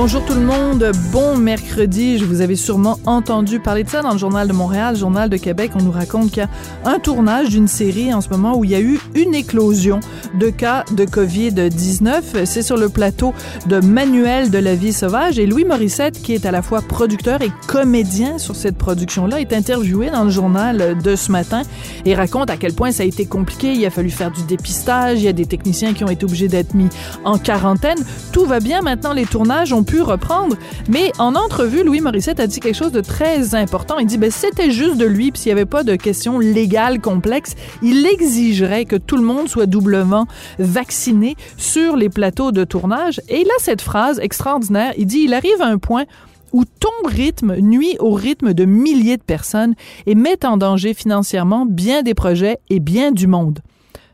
Bonjour tout le monde, bon mercredi. Je vous avais sûrement entendu parler de ça dans le Journal de Montréal, Journal de Québec. On nous raconte qu'il y a un tournage d'une série en ce moment où il y a eu une éclosion de cas de COVID-19. C'est sur le plateau de Manuel de la vie sauvage et Louis Morissette, qui est à la fois producteur et comédien sur cette production-là, est interviewé dans le journal de ce matin et raconte à quel point ça a été compliqué. Il a fallu faire du dépistage, il y a des techniciens qui ont été obligés d'être mis en quarantaine. Tout va bien maintenant, les tournages ont pu reprendre. Mais en entrevue, Louis Morissette a dit quelque chose de très important. Il dit, ben, c'était juste de lui, puis s'il n'y avait pas de questions légales complexes, il exigerait que tout le monde soit doublement vacciné sur les plateaux de tournage. Et a cette phrase extraordinaire. Il dit, il arrive à un point où ton rythme nuit au rythme de milliers de personnes et met en danger financièrement bien des projets et bien du monde.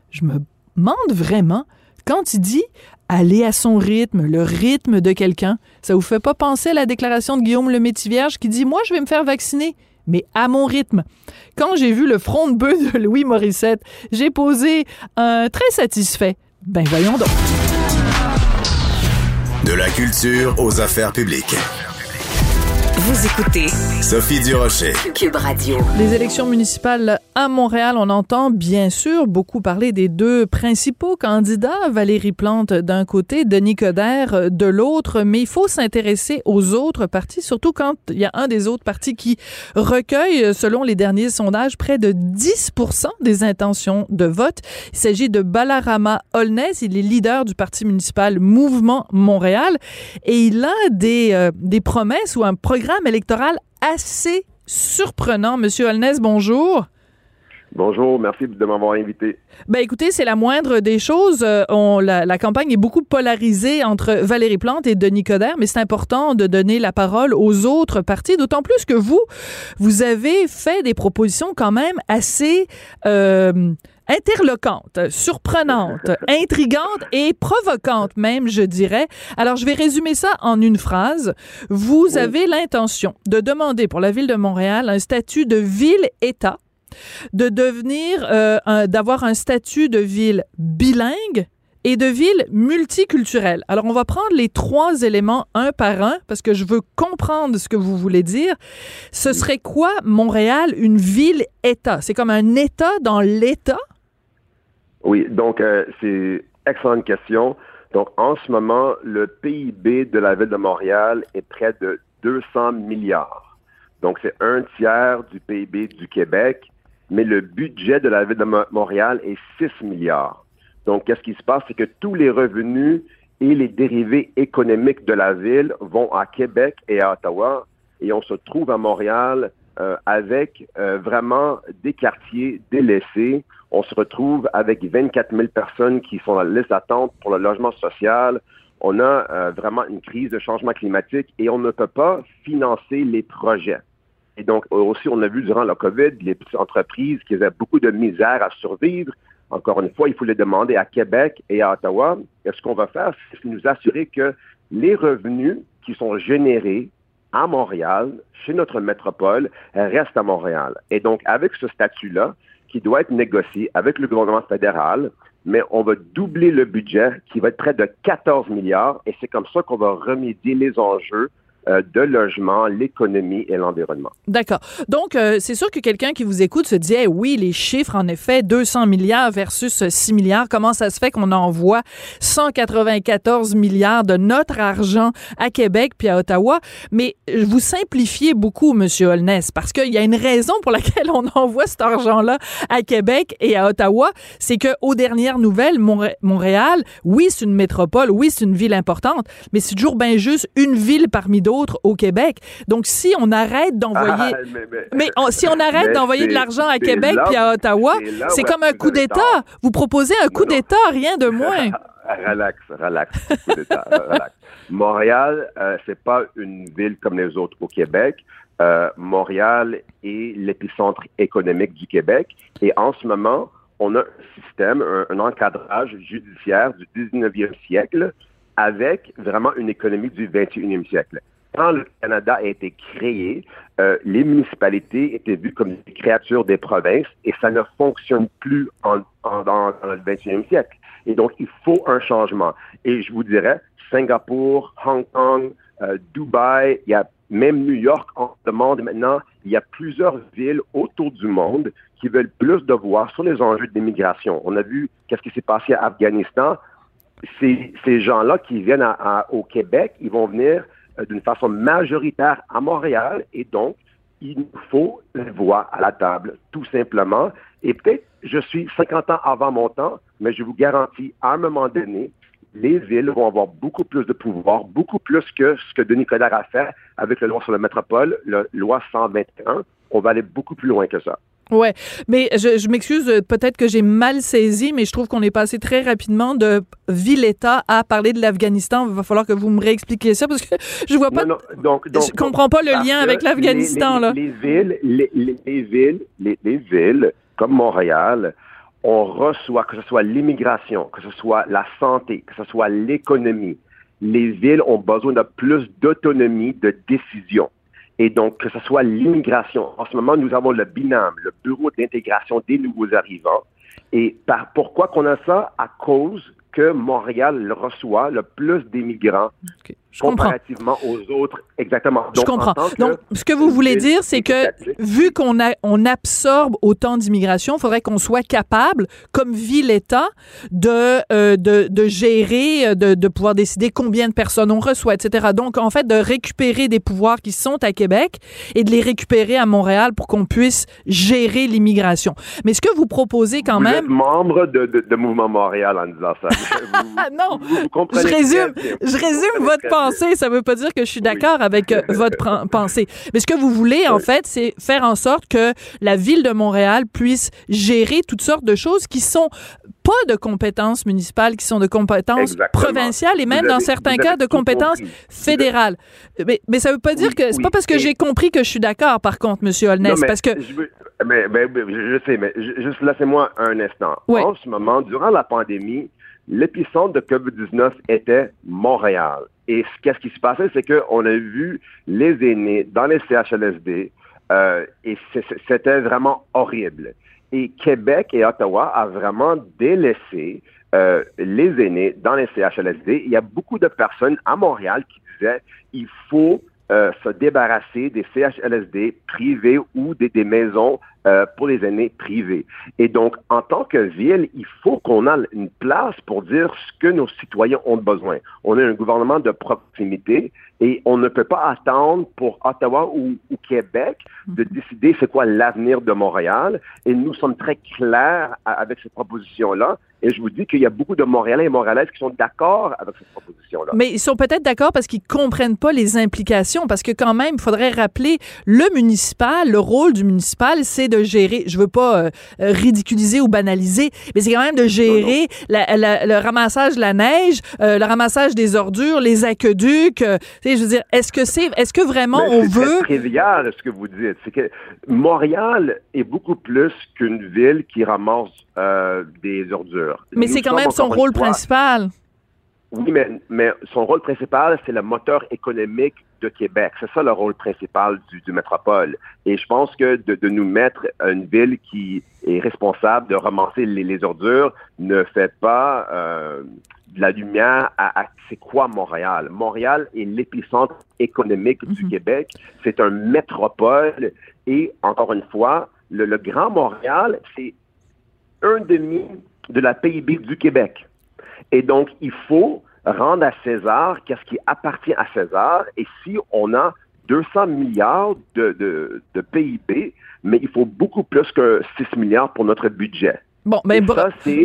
Je me demande vraiment, quand il dit aller à son rythme, le rythme de quelqu'un. Ça vous fait pas penser à la déclaration de Guillaume le Métivierge qui dit Moi, je vais me faire vacciner, mais à mon rythme. Quand j'ai vu le front de bœuf de Louis Morissette, j'ai posé un très satisfait. Ben voyons donc. De la culture aux affaires publiques. Vous écoutez Sophie Durocher. Cube Radio. Les élections municipales à Montréal, on entend bien sûr beaucoup parler des deux principaux candidats, Valérie Plante d'un côté, Denis Coderre de l'autre, mais il faut s'intéresser aux autres partis, surtout quand il y a un des autres partis qui recueille, selon les derniers sondages, près de 10% des intentions de vote. Il s'agit de Balarama Holness, il est leader du parti municipal Mouvement Montréal et il a des, euh, des promesses ou un programme électoral assez surprenant. Monsieur Holness, bonjour. Bonjour, merci de m'avoir invité. Ben écoutez, c'est la moindre des choses. Euh, on, la, la, campagne est beaucoup polarisée entre Valérie Plante et Denis Coderre, mais c'est important de donner la parole aux autres partis, d'autant plus que vous, vous avez fait des propositions quand même assez euh, interloquantes, surprenantes, intrigantes et provocantes même, je dirais. Alors, je vais résumer ça en une phrase. Vous avez l'intention de demander pour la ville de Montréal un statut de ville-État de devenir, euh, d'avoir un statut de ville bilingue et de ville multiculturelle. Alors, on va prendre les trois éléments un par un parce que je veux comprendre ce que vous voulez dire. Ce serait quoi, Montréal, une ville-État? C'est comme un État dans l'État? Oui, donc, euh, c'est excellente question. Donc, en ce moment, le PIB de la ville de Montréal est près de 200 milliards. Donc, c'est un tiers du PIB du Québec mais le budget de la ville de Montréal est 6 milliards. Donc, qu'est-ce qui se passe? C'est que tous les revenus et les dérivés économiques de la ville vont à Québec et à Ottawa, et on se trouve à Montréal euh, avec euh, vraiment des quartiers délaissés. On se retrouve avec 24 000 personnes qui sont dans la liste d'attente pour le logement social. On a euh, vraiment une crise de changement climatique et on ne peut pas financer les projets. Et donc, aussi, on a vu durant la COVID, les petites entreprises qui avaient beaucoup de misère à survivre. Encore une fois, il faut les demander à Québec et à Ottawa. Et ce qu'on va faire, c'est nous assurer que les revenus qui sont générés à Montréal, chez notre métropole, restent à Montréal. Et donc, avec ce statut-là, qui doit être négocié avec le gouvernement fédéral, mais on va doubler le budget qui va être près de 14 milliards et c'est comme ça qu'on va remédier les enjeux de logement, l'économie et l'environnement. D'accord. Donc, euh, c'est sûr que quelqu'un qui vous écoute se dit, oui, les chiffres, en effet, 200 milliards versus 6 milliards, comment ça se fait qu'on envoie 194 milliards de notre argent à Québec puis à Ottawa? Mais vous simplifiez beaucoup, Monsieur Holness, parce qu'il y a une raison pour laquelle on envoie cet argent-là à Québec et à Ottawa, c'est que aux dernières nouvelles, Montréal, oui, c'est une métropole, oui, c'est une ville importante, mais c'est toujours bien juste une ville parmi d'autres au Québec. Donc, si on arrête d'envoyer, Ah, mais, on- si on arrête d'envoyer de l'argent à Québec puis à Ottawa, c'est comme un coup d'État. Vous proposez un coup d'État, rien de moins. relax, relax, coup d'État, relax. Montréal, euh, c'est pas une ville comme les autres au Québec. Euh, Montréal est l'épicentre économique du Québec et en ce moment, on a un système, un, un encadrage judiciaire du 19e siècle avec vraiment une économie du 21e siècle. Quand le Canada a été créé, euh, les municipalités étaient vues comme des créatures des provinces et ça ne fonctionne plus en, dans, le 21e siècle. Et donc, il faut un changement. Et je vous dirais, Singapour, Hong Kong, euh, Dubaï, il y a même New York en demande maintenant. Il y a plusieurs villes autour du monde qui veulent plus de voix sur les enjeux d'immigration. On a vu qu'est-ce qui s'est passé à Afghanistan. Ces, gens-là qui viennent au Québec, ils vont venir d'une façon majoritaire à Montréal et donc il nous faut une voix à la table, tout simplement. Et peut-être, je suis 50 ans avant mon temps, mais je vous garantis, à un moment donné, les villes vont avoir beaucoup plus de pouvoir, beaucoup plus que ce que Denis Coderre a fait avec la loi sur la métropole, la loi 121. On va aller beaucoup plus loin que ça. Ouais, mais je, je m'excuse, euh, peut-être que j'ai mal saisi, mais je trouve qu'on est passé très rapidement de ville-État à parler de l'Afghanistan. Il va falloir que vous me réexpliquiez ça parce que je vois pas. Non, non, donc, donc, je comprends pas le lien avec l'Afghanistan les- là. Les villes, les, les- les villes, les, les villes comme Montréal, on reçoit que ce soit l'immigration, que ce soit la santé, que ce soit l'économie. Les villes ont besoin de plus d'autonomie de décision. Et donc, que ce soit l'immigration. En ce moment, nous avons le BINAM, le Bureau d'intégration des nouveaux arrivants. Et par, pourquoi qu'on a ça? À cause que Montréal reçoit le plus d'immigrants Je comprends. comparativement aux autres. Exactement. Je Donc, en comprends. Donc, ce que vous voulez dire, c'est que vu qu'on on absorbe autant d'immigration, il faudrait qu'on soit capable, comme ville-État, de, euh, de, de gérer, euh, de, de pouvoir décider combien de personnes on reçoit, etc. Donc, en fait, de récupérer des pouvoirs qui sont à Québec et de les récupérer à Montréal pour qu'on puisse gérer l'immigration. Mais ce que vous proposez quand vous même... êtes membre de, Mouvement Montréal en disant ça. Vous- non, vous- je résume, je résume votre bien. Pensée. Ça veut pas dire que je suis d'accord avec euh, votre pensée. Mais ce que vous voulez, en fait, c'est faire en sorte que la ville de Montréal puisse gérer toutes sortes de choses qui sont pas de compétences municipales, qui sont de compétences Exactement. provinciales et même dans certains cas de compétences compris. fédérales. Mais, mais ça veut pas dire que c'est pas parce que Et- j'ai compris que je suis d'accord. Par contre, Monsieur Holness, parce que je, veux- mais, mais- mais je, je sais, mais ju- juste laissez-moi un instant. Oui. En ce moment, durant la pandémie, l'épicentre de COVID-19 était Montréal. Et ce- qu'est-ce qui se passait, c'est qu'on a vu les aînés dans les CHLSD euh, et c'était vraiment horrible. Et Québec et Ottawa a vraiment délaissé euh, les aînés dans les CHLSD. Il y a beaucoup de personnes à Montréal qui disaient il faut euh, se débarrasser des CHLSD privés ou des maisons euh, pour les aînés privés. Et donc, en tant que ville, il faut qu'on ait une place pour dire ce que nos citoyens ont besoin. On est un gouvernement de proximité et on ne peut pas attendre pour Ottawa ou, ou Québec de décider c'est quoi l'avenir de Montréal. Et nous sommes très clairs à- avec cette proposition-là. Et je vous dis qu'il y a beaucoup de Montréalais et Montréalaises qui sont d'accord avec cette proposition-là. Mais ils sont peut-être d'accord parce qu'ils comprennent pas les implications. Parce que quand même, il faudrait rappeler le municipal, le rôle du municipal, c'est de gérer. Je veux pas euh, ridiculiser ou banaliser, mais c'est quand même de gérer la- la- le ramassage de la neige, euh, le ramassage des ordures, les aqueducs. euh, je veux dire, est-ce que c'est, est-ce que vraiment Mais on c'est veut très trivial ce que vous dites. C'est que Montréal est beaucoup plus qu'une ville qui ramasse euh, des ordures. Mais c'est quand même son rôle fois- principal. Oui, mais, mais son rôle principal, c'est le moteur économique de Québec. C'est ça le rôle principal du, du métropole. Et je pense que de, de nous mettre une ville qui est responsable de ramasser les, les ordures ne fait pas euh, de la lumière à, à c'est quoi Montréal? Montréal est l'épicentre économique du Mhm. Québec. C'est un métropole. Et encore une fois, le, le Grand Montréal, c'est un demi de la PIB du Québec. Et donc, il faut rendre à César qu'est-ce qui appartient à César. Et si on a 200 milliards de, PIB, mais il faut beaucoup plus que 6 milliards pour notre budget. Bon, Et ben,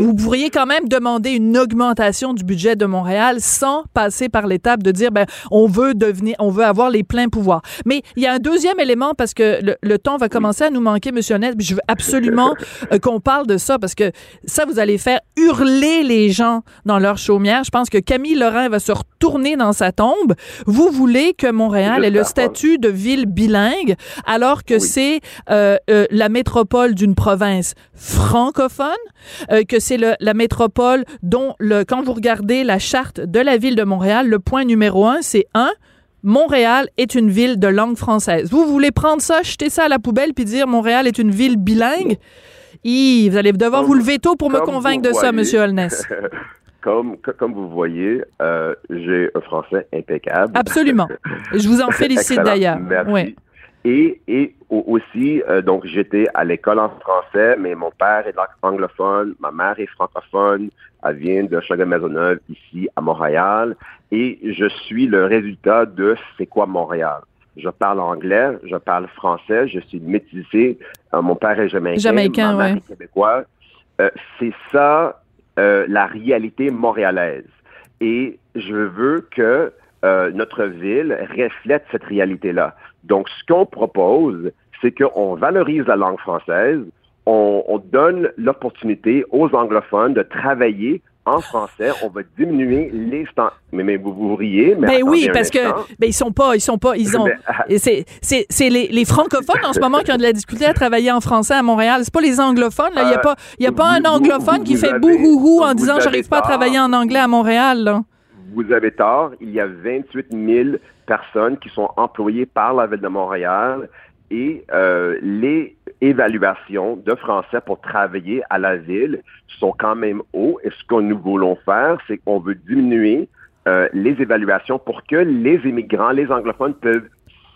vous pourriez quand même demander une augmentation du budget de Montréal sans passer par l'étape de dire ben on veut devenir, on veut avoir les pleins pouvoirs. Mais il y a un deuxième élément parce que le, le temps va commencer à nous manquer, Monsieur Honnête. puis Je veux absolument euh, qu'on parle de ça parce que ça vous allez faire hurler les gens dans leur chaumière. Je pense que Camille Laurent va se retourner dans sa tombe. Vous voulez que Montréal ait le statut de ville bilingue alors que Oui. c'est euh, euh, la métropole d'une province francophone? Euh, que c'est la métropole dont, le, quand vous regardez la charte de la ville de Montréal, le point numéro un, c'est un, Montréal est une ville de langue française. Vous voulez prendre ça, jeter ça à la poubelle, puis dire Montréal est une ville bilingue? Hi, vous allez devoir vous lever tôt pour me convaincre de ça. Monsieur Holness. Comme, co- comme vous voyez, euh, j'ai un français impeccable. Absolument. Je vous en félicite d'ailleurs. Merci. Ouais. Et, et au- aussi, euh, donc j'étais à l'école en français, mais mon père est anglophone, ma mère est francophone, elle vient de Chagrin-Maisonneuve, ici à Montréal, et je suis le résultat de C'est quoi Montréal? Je parle anglais, je parle français, je suis métissé, euh, mon père est jamaïcain, Jamaïcain, ma mère ouais. est québécois. Euh, C'est ça euh, la réalité montréalaise. Et je veux que euh, notre ville reflète cette réalité-là. Donc, ce qu'on propose, c'est qu'on valorise la langue française, on, on donne l'opportunité aux anglophones de travailler en français, on va diminuer les standards. Mais, mais vous vous riez, mais Ben oui, parce que ben ils sont pas, ils sont pas, ils ont. Ah, c'est les, les francophones en ce moment qui ont de la difficulté à travailler en français à Montréal. C'est pas les anglophones. Là, il y a Euh, pas, y a pas vous- un anglophone vous- qui fait bouhouhou en disant j'arrive pas à travailler en anglais à Montréal. là. Vous avez tort. Il y a 28 000 personnes qui sont employées par la Ville de Montréal et euh, les évaluations de français pour travailler à la ville sont quand même hauts. Et ce que nous voulons faire, c'est qu'on veut diminuer euh, les évaluations pour que les immigrants, les anglophones peuvent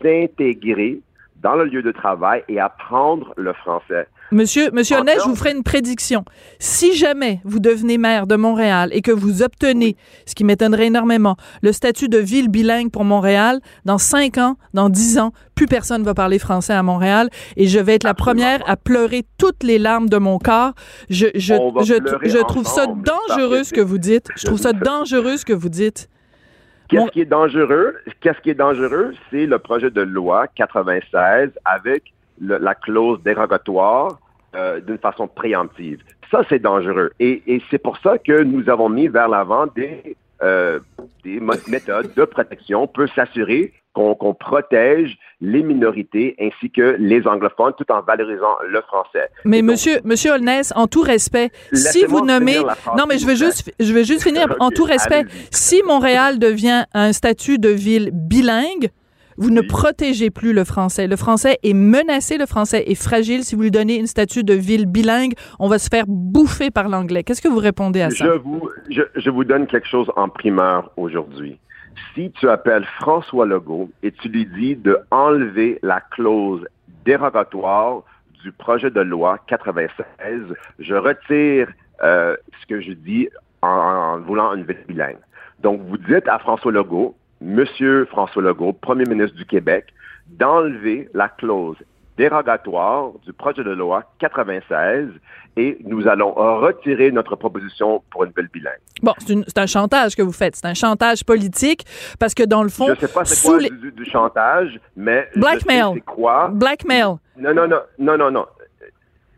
s'intégrer dans le lieu de travail et apprendre le français. Monsieur, Monsieur Holness, je vous ferai une prédiction. Si jamais vous devenez maire de Montréal et que vous obtenez, ce qui m'étonnerait énormément, le statut de ville bilingue pour Montréal, dans cinq ans, dans dix ans, plus personne va parler français à Montréal et je vais être la première à pleurer toutes les larmes de mon corps. Je, je, je, trouve ça dangereux ce que vous dites. Je trouve ça dangereux ce que vous dites. Qu'est-ce qui est dangereux? Qu'est-ce qui est dangereux? C'est le projet de loi 96 avec le- la clause dérogatoire euh, d'une façon préemptive. Ça, c'est dangereux. Et, et c'est pour ça que nous avons mis vers l'avant des, euh, des méthodes de protection pour s'assurer qu'on protège les minorités ainsi que les anglophones tout en valorisant le français. Mais donc, monsieur, monsieur Holness, en tout respect, si vous nommez, non mais je veux juste, je veux juste finir en tout respect. Si Montréal devient un statut de ville bilingue, vous ne Oui. protégez plus le français. Le français est menacé, le français est fragile. Si vous lui donnez une statut de ville bilingue, on va se faire bouffer par l'anglais. Qu'est-ce que vous répondez à ça? Je vous, je, je vous donne quelque chose en primeur aujourd'hui. Si tu appelles François Legault et tu lui dis de enlever la clause dérogatoire du projet de loi 96, je retire euh, ce que je dis en, en voulant une ville bilingue. Donc, vous dites à François Legault, Monsieur François Legault, Premier ministre du Québec, d'enlever la clause dérogatoire du projet de loi 96 et nous allons retirer notre proposition pour une ville bilingue. Bon, c'est un chantage que vous faites. C'est un chantage politique parce que dans le fond, je ne sais pas c'est quoi les- du, du chantage, mais Blackmail. c'est quoi. blackmail. Non, non, non, non, non, non.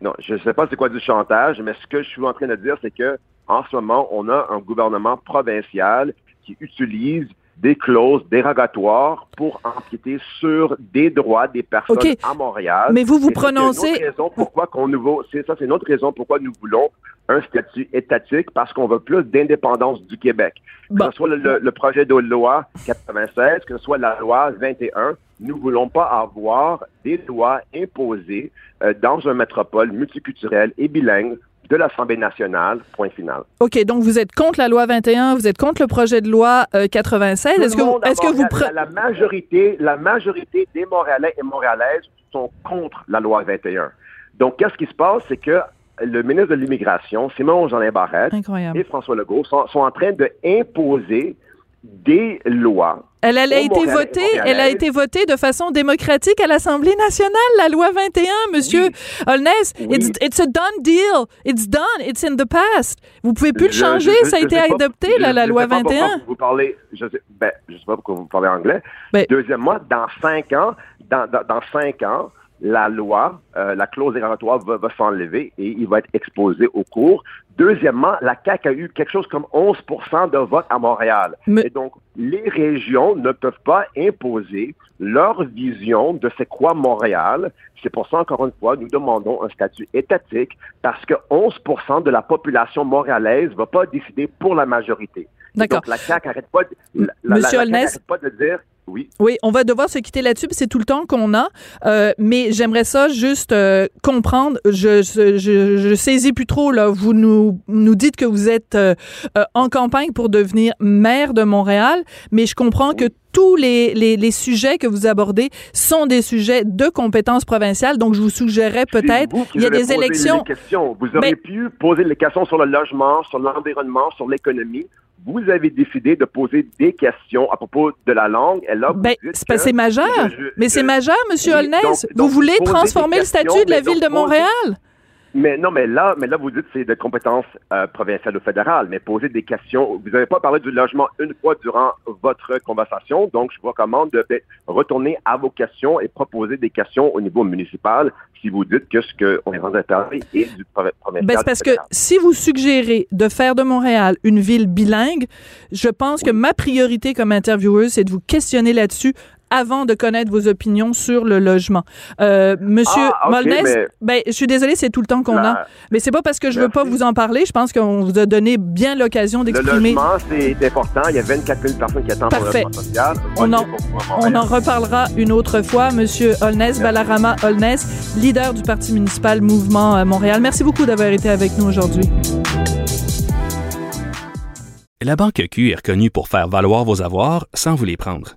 Non, je ne sais pas c'est quoi du chantage, mais ce que je suis en train de dire, c'est que en ce moment, on a un gouvernement provincial qui utilise des clauses dérogatoires pour empiéter sur des droits des personnes à Montréal. Mais vous vous c'est prononcez- autre raison pourquoi qu'on nous c'est ça, c'est une autre raison pourquoi nous voulons un statut étatique parce qu'on veut plus d'indépendance du Québec. Que ce soit le, le- le projet de loi 96, que ce soit la loi 21, nous voulons pas avoir des lois imposées euh, dans une métropole multiculturelle et bilingue de l'Assemblée nationale. Point final. OK, donc vous êtes contre la loi 21, vous êtes contre le projet de loi euh, 96. Tout Est-ce que, vous- est-ce que vous... La, la majorité, la majorité des Montréalais et Montréalaises sont contre la loi 21. Donc, qu'est-ce qui se passe, c'est que le ministre de l'Immigration, Simon Jean Barrette, Incroyable. et François Legault sont, sont en train de imposer des lois. Elle, elle a été votée, elle a été votée de façon démocratique à l'Assemblée nationale, la loi 21, monsieur Holness. Oui. It's, it's a done deal. It's done. It's in the past. Vous pouvez plus le changer. je- ça a été pas- adopté, là, la loi sais pas pourquoi 21. Vous parlez, je sais, ben, sais pas pourquoi vous parlez anglais. Ben- Deuxièmement, dans cinq ans, dans, dans, dans cinq ans, la loi, euh, la clause dérogatoire va, va s'enlever et il va être exposé au cours. Deuxièmement, la CAQ a eu quelque chose comme 11% de vote à Montréal. Mais- Et donc, les régions ne peuvent pas imposer leur vision de c'est quoi Montréal. C'est pour ça, encore une fois, nous demandons un statut étatique parce que 11 de la population montréalaise va pas décider pour la majorité. D'accord. Donc, la CAQ arrête pas, de, la, la- Monsieur la CAQ Holness? arrête pas de dire, oui, Oui, on va devoir se quitter là-dessus, c'est tout le temps qu'on a. Euh, mais j'aimerais ça juste euh, comprendre. Je, je, je, je saisis plus trop là. Vous nous nous dites que vous êtes euh, euh, en campagne pour devenir maire de Montréal, mais je comprends que tous les, les, les sujets que vous abordez sont des sujets de compétences provinciales. Donc, je vous suggérerais C'est peut-être, il y a des élections. Vous auriez pu poser les questions sur le logement, sur l'environnement, sur l'économie. Vous avez décidé de poser des questions à propos de la langue. Et là, Ben, c'est pas- majeur. je- je- mais c'est je- majeur, Monsieur Holness. vous voulez transformer le statut de la ville de Montréal? Mais non, mais là, mais là, vous dites que c'est de compétences euh, provinciales ou fédérales, mais poser des questions. Vous n'avez pas parlé du logement une fois durant votre conversation, donc je vous recommande de de retourner à vos questions et proposer des questions au niveau municipal si vous dites que ce qu'on est rendu à parler est du provi- provincial. Ben, c'est parce que si vous suggérez de faire de Montréal une ville bilingue, je pense que ma priorité comme intervieweuse, c'est de vous questionner là-dessus avant de connaître vos opinions sur le logement. Euh, Monsieur Ah, ok, Molnez, mais- ben, je suis désolée, c'est tout le temps qu'on a. La- Mais c'est pas parce que je veux pas Merci. vous en parler. Je pense qu'on vous a donné bien l'occasion Le d'exprimer. logement, c'est important. Il y a 24 000 personnes qui attendent Parfait. pour le logement social. On en- On en reparlera une autre fois. Monsieur Holness, Balarama Holness, leader du Parti municipal Mouvement euh, Montréal. Merci beaucoup d'avoir été avec nous aujourd'hui. La Banque Q est reconnue pour faire valoir vos avoirs sans vous les prendre.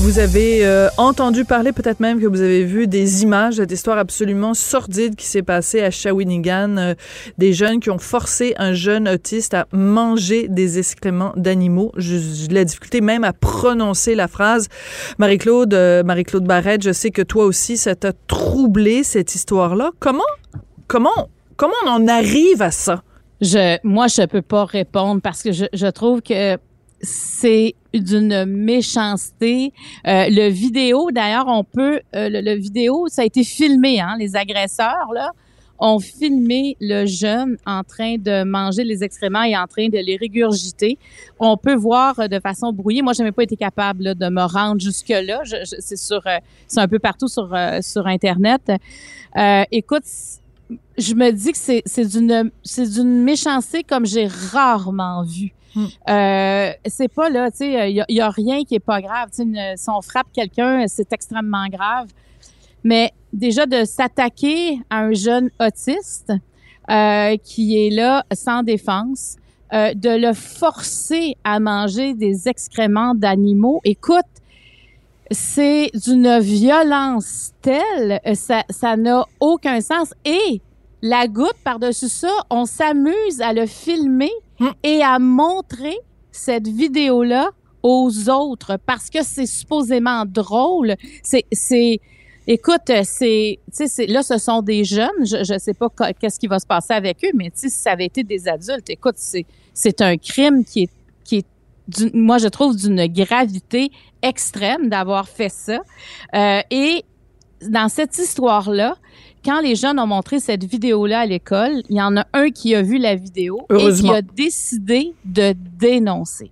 Vous avez euh, entendu parler, peut-être même que vous avez vu des images cette histoire absolument sordide qui s'est passée à Shawinigan, euh, des jeunes qui ont forcé un jeune autiste à manger des excréments d'animaux. J'ai de la difficulté même à prononcer la phrase. Marie-Claude, euh, Marie-Claude Barrette, je sais que toi aussi, ça t'a troublé cette histoire-là. Comment, comment, comment on en arrive à ça? Je, moi, je peux pas répondre parce que je trouve que c'est d'une méchanceté. Euh, le vidéo, d'ailleurs, on peut, euh, le, le vidéo, ça a été filmé, hein, les agresseurs, là, ont filmé le jeune en train de manger les excréments et en train de les régurgiter. On peut voir euh, de façon brouillée. Moi, je pas été capable là, de me rendre jusque-là. Je, je- c'est sur, euh, c'est un peu partout sur, euh, sur Internet. Euh, écoute, je me dis que c'est, c'est d'une, c'est d'une méchanceté comme j'ai rarement vu. Euh, c'est pas là, tu sais, il y, a- rien qui est pas grave. Si on frappe quelqu'un, c'est extrêmement grave. Mais déjà de s'attaquer à un jeune autiste euh, qui est là sans défense, euh, de le forcer à manger des excréments d'animaux. Écoute, c'est d'une violence telle, ça, ça n'a aucun sens. Et la goutte par-dessus ça, on s'amuse à le filmer Et à montrer cette vidéo-là aux autres parce que c'est supposément drôle. C'est, c'est, écoute, c'est, c'est- là, ce sont des jeunes. Je, je sais pas qu'est-ce qui va se passer avec eux, mais si ça avait été des adultes, écoute, c'est, c'est un crime qui est, qui est, moi, je trouve d'une gravité extrême d'avoir fait ça. Euh, et dans cette histoire-là, quand les jeunes ont montré cette vidéo-là à l'école, il y en a un qui a vu la vidéo et qui a décidé de dénoncer.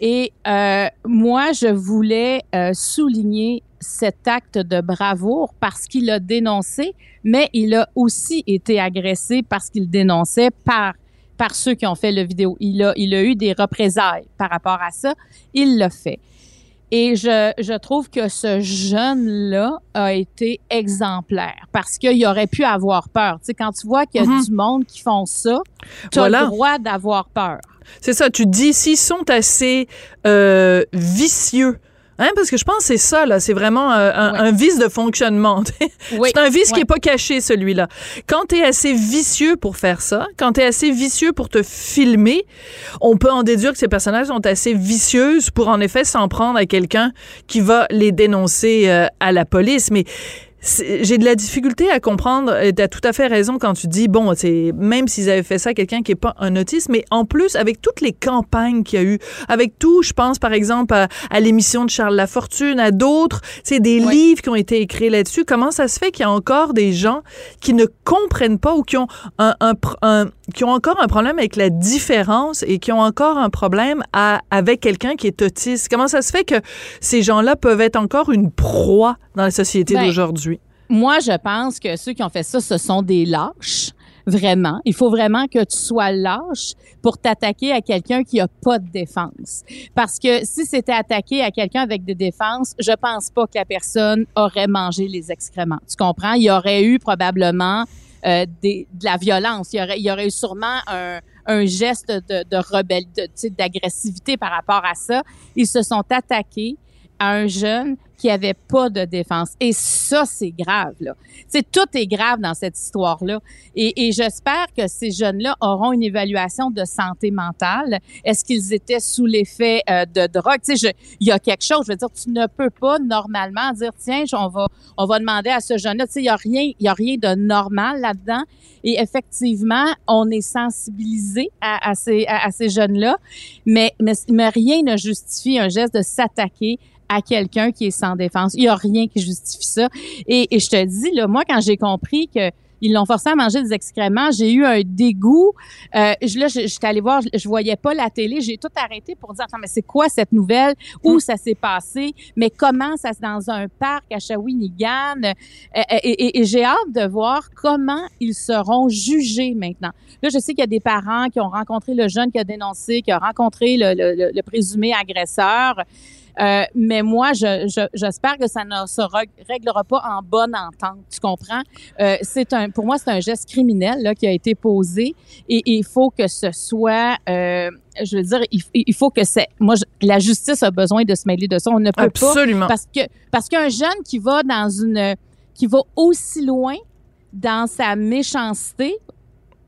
Et euh, moi, je voulais euh, souligner cet acte de bravoure parce qu'il a dénoncé, mais il a aussi été agressé parce qu'il dénonçait par par ceux qui ont fait la vidéo. Il a, il a eu des représailles par rapport à ça. Il l'a fait. Et je, je trouve que ce jeune-là a été exemplaire parce qu'il aurait pu avoir peur. Tu sais, quand tu vois qu'il y a Mhm. du monde qui font ça, tu as Voilà. le droit d'avoir peur. C'est ça, tu te dis, s'ils sont assez euh, vicieux, hein, parce que je pense que c'est ça, là, c'est vraiment euh, un, Ouais. un vice de fonctionnement. Oui. c'est un vice qui Ouais. est pas caché, celui-là. Quand tu es assez vicieux pour faire ça, quand tu es assez vicieux pour te filmer, on peut en déduire que ces personnages sont assez vicieuses pour, en effet, s'en prendre à quelqu'un qui va les dénoncer euh, à la police. Mais j'ai de la difficulté à comprendre. Tu as tout à fait raison quand tu dis, bon, c'est même s'ils avaient fait ça à quelqu'un qui est pas un autiste, mais en plus, avec toutes les campagnes qu'il y a eu, avec tout, je pense par exemple à, à l'émission de Charles Lafortune, à d'autres, c'est des livres qui ont été écrits là-dessus. Comment ça se fait qu'il y a encore des gens qui ne comprennent pas ou qui ont un, un un- qui ont encore un problème avec la différence et qui ont encore un problème à, avec quelqu'un qui est autiste? Comment ça se fait que ces gens-là peuvent être encore une proie dans la société Ben, d'aujourd'hui? Moi, je pense que ceux qui ont fait ça, ce sont des lâches. Vraiment. Il faut vraiment que tu sois lâche pour t'attaquer à quelqu'un qui a pas de défense. Parce que si c'était attaqué à quelqu'un avec des défenses, je pense pas que la personne aurait mangé les excréments. Tu comprends? Il y aurait eu probablement euh, des, de la violence. Il y aurait, il y aurait eu sûrement un, un geste de, de rebelle, d'agressivité par rapport à ça. Ils se sont attaqués à un jeune qui avait pas de défense. Et ça, c'est grave, là. C'est tout est grave dans cette histoire-là. Et, et j'espère que ces jeunes-là auront une évaluation de santé mentale. Est-ce qu'ils étaient sous l'effet euh, de drogue? Tu il y a quelque chose. Je veux dire, tu ne peux pas normalement dire, tiens, on va, on va demander à ce jeune-là. Sais, il y a rien, il y a rien de normal là-dedans. Et effectivement, on est sensibilisé à, à ces, à, à ces jeunes-là, mais, mais, mais rien ne justifie un geste de s'attaquer à quelqu'un qui est sans défense. Il y a rien qui justifie ça. Et, et je te dis, là, moi, quand j'ai compris que ils l'ont forcé à manger des excréments. J'ai eu un dégoût. Euh, je, là, je- j'étais allée voir, je, je voyais pas la télé. J'ai tout arrêté pour dire, attends, mais c'est quoi cette nouvelle? Où ça s'est passé? Mais comment ça se dans un parc à Shawinigan? Euh, et et- et j'ai hâte de voir comment ils seront jugés maintenant. Là, je sais qu'il y a des parents qui ont rencontré le jeune qui a dénoncé, qui a rencontré le, le- le- le présumé agresseur. Euh, mais moi, je, je- j'espère que ça ne se réglera pas en bonne entente. Tu comprends? Euh, c'est un, pour moi, c'est un geste criminel là, qui a été posé et il faut que ce soit, euh, je veux dire, il, il faut que c'est, moi, je- la justice a besoin de se mêler de ça. On ne peut pas Absolument. parce que parce qu'un jeune qui va dans une qui va aussi loin dans sa méchanceté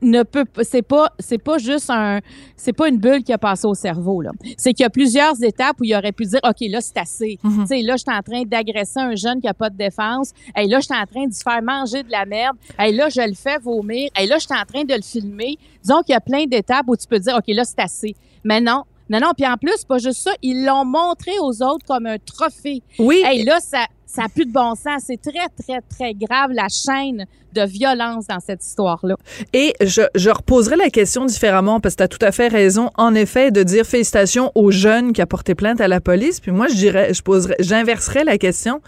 ne peut c'est pas c'est pas juste un c'est pas une bulle qui a passé au cerveau là. C'est qu'il y a plusieurs étapes où il aurait pu dire OK là c'est assez. Mhm. tu sais là je suis en train d'agresser un jeune qui a pas de défense. Hey là je suis en train de se faire manger de la merde. Hey là je le fais vomir. Hey là je suis en train de le filmer. Disons qu'il y a plein d'étapes où tu peux dire OK là c'est assez. Mais non non, non, puis en plus, pas juste ça, ils l'ont montré aux autres comme un trophée. Oui. Hey, là, ça ça a plus de bon sens. C'est très, très, très grave, la chaîne de violence dans cette histoire-là. Et je, je reposerai la question différemment parce que tu as tout à fait raison, en effet, de dire félicitations aux jeunes qui a porté plainte à la police. Puis moi, je dirais, je poserais, j'inverserais la question.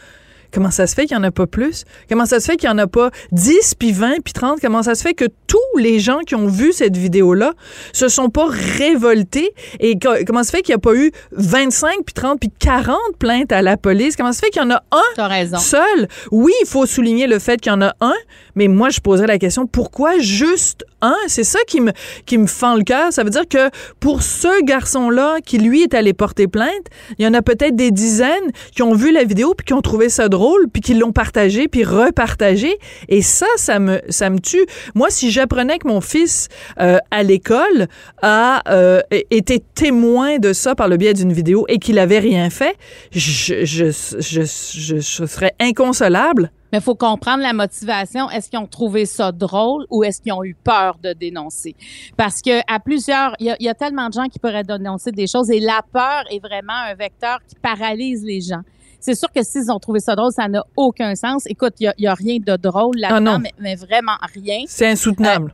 Comment ça se fait qu'il n'y en a pas plus? Comment ça se fait qu'il n'y en a pas 10, puis 20, puis 30? Comment ça se fait que tous les gens qui ont vu cette vidéo-là se sont pas révoltés? Et co- comment ça se fait qu'il n'y a pas eu 25, puis 30, puis 40 plaintes à la police? Comment ça se fait qu'il y en a un seul? Oui, il faut souligner le fait qu'il y en a un, mais moi, je poserais la question, pourquoi juste un? C'est ça qui me, qui me fend le cœur. Ça veut dire que pour ce garçon-là, qui lui est allé porter plainte, il y en a peut-être des dizaines qui ont vu la vidéo puis qui ont trouvé ça drôle puis qui l'ont partagé puis repartagé. Et ça, ça me, ça me tue. Moi, si j'apprenais que mon fils euh, à l'école a euh, été témoin de ça par le biais d'une vidéo et qu'il avait rien fait, je, je, je, je, serais inconsolable. Mais il faut comprendre la motivation. Est-ce qu'ils ont trouvé ça drôle ou est-ce qu'ils ont eu peur de dénoncer? Parce que à plusieurs, il y a tellement de gens qui pourraient dénoncer des choses et la peur est vraiment un vecteur qui paralyse les gens. C'est sûr que s'ils ont trouvé ça drôle, ça n'a aucun sens. Écoute, il y, a, rien de drôle là-dedans, Ah, mais, mais vraiment rien. C'est insoutenable.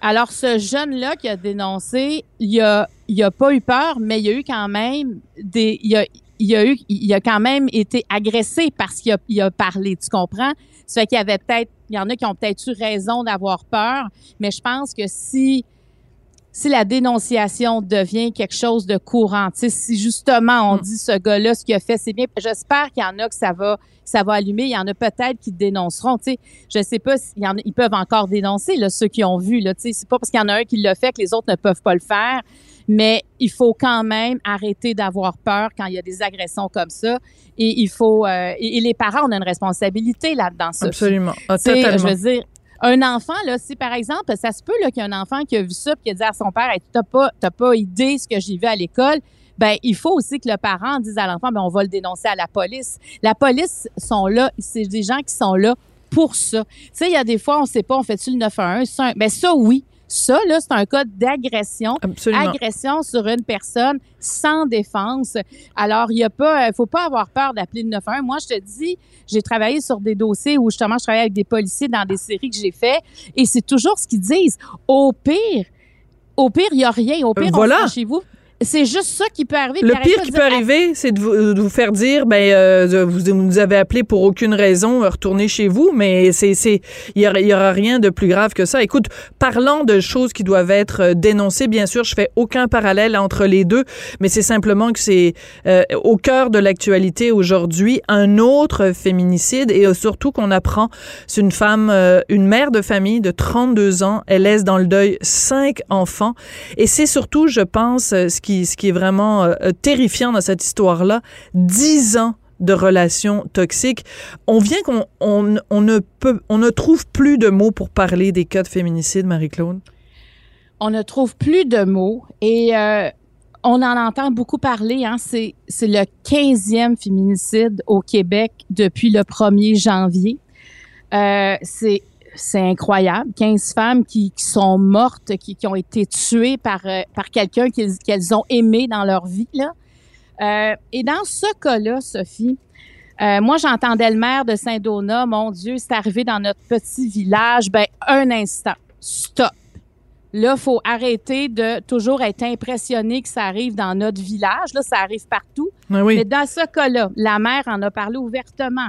Alors, ce jeune-là qui a dénoncé, il a, il a pas eu peur, mais il a eu quand même des, il a, il a eu, il a quand même été agressé parce qu'il a, il a parlé, tu comprends? Ça fait qu'il y avait peut-être, il y en a qui ont peut-être eu raison d'avoir peur, mais je pense que si, si la dénonciation devient quelque chose de courant, tu sais, si justement on dit ce gars-là, ce qu'il a fait, c'est bien, j'espère qu'il y en a que ça va, ça va allumer. Il y en a peut-être qui dénonceront, tu sais. Je sais pas s'il y en a, ils peuvent encore dénoncer, là, ceux qui ont vu, là, tu sais. C'est pas parce qu'il y en a un qui l'a fait que les autres ne peuvent pas le faire. Mais il faut quand même arrêter d'avoir peur quand il y a des agressions comme ça. Et il faut, euh, et, et les parents, on a une responsabilité là-dedans. Absolument. Ah, totalement. Je veux dire, un enfant, là, si par exemple, ça se peut qu'il y a un enfant qui a vu ça puis qui a dit à son père, hey, t'as pas, t'as pas idée ce que j'ai vu à l'école. Ben, il faut aussi que le parent dise à l'enfant, ben, on va le dénoncer à la police. La police sont là, c'est des gens qui sont là pour ça. Tu sais, il y a des fois, on sait pas, on fait-tu le 911? Ça, un- ben, ça, oui. Ça, là, c'est un cas d'agression. Absolument. Agression sur une personne sans défense. Alors, il y a pas, il faut pas avoir peur d'appeler le 911. Moi, je te dis, j'ai travaillé sur des dossiers où justement, je travaillais avec des policiers dans des séries que j'ai fait, et c'est toujours ce qu'ils disent. Au pire, au pire, il y a rien. Au pire, on Voilà. se rend chez vous. C'est juste ça qui peut arriver. Le pire qui peut dire, arriver, c'est de vous, de vous faire dire, ben, euh, vous, vous nous avez appelé pour aucune raison, euh, retournez chez vous, mais c'est, c'est, il y aura, il y aura rien de plus grave que ça. Écoute, parlant de choses qui doivent être euh, dénoncées, bien sûr, je fais aucun parallèle entre les deux, mais c'est simplement que c'est euh, au cœur de l'actualité aujourd'hui un autre féminicide et euh, surtout qu'on apprend, c'est une femme, euh, une mère de famille de 32 ans, elle laisse dans le deuil cinq enfants et c'est surtout, je pense, ce qui, ce qui est vraiment euh, euh, terrifiant dans cette histoire-là, 10 ans de relations toxiques. On vient qu'on on, ne peut, on ne trouve plus de mots pour parler des cas de féminicide, Marie-Claude. on ne trouve plus de mots et euh, on en entend beaucoup parler. Hein, c'est, c'est le 15e féminicide au Québec depuis le 1er janvier. C'est, c'est incroyable. 15 femmes qui, qui sont mortes, qui, qui ont été tuées par, euh, par quelqu'un qu'elles, ont aimé dans leur vie. Là. Euh, et dans ce cas-là, Sophie, euh, moi, j'entendais le maire de Saint-Donat, mon Dieu, c'est arrivé dans notre petit village. Ben, un instant, stop. Là, faut arrêter de toujours être impressionné que ça arrive dans notre village. Là, ça arrive partout. Ah oui. Mais dans ce cas-là, la mère en a parlé ouvertement.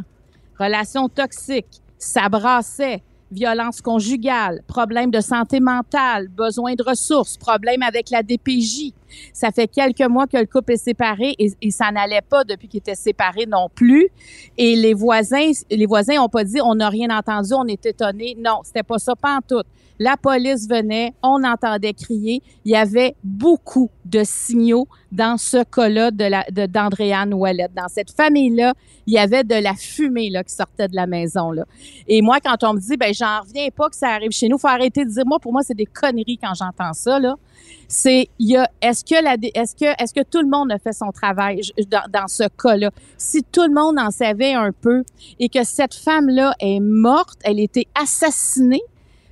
Relations toxiques, ça brassait, violence conjugale, problème de santé mentale, besoin de ressources, problème avec la DPJ. Ça fait quelques mois que le couple est séparé et, et ça n'allait pas depuis qu'il était séparé non plus. Et les voisins, les voisins ont pas dit on n'a rien entendu, on est étonnés. Non, c'était pas ça, pas en tout. La police venait, on entendait crier. Il y avait beaucoup de signaux dans ce cas-là de d'Andréane Ouellette. Dans cette famille-là, il y avait de la fumée, qui sortait de la maison, là. Et moi, quand on me dit, ben, j'en reviens pas que ça arrive chez nous, faut arrêter de dire, moi, pour moi, c'est des conneries quand j'entends ça. C'est, il y a, est-ce que la, est-ce que, est-ce que tout le monde a fait son travail? Dans, dans ce cas-là? Si tout le monde en savait un peu et que cette femme-là est morte, elle a été assassinée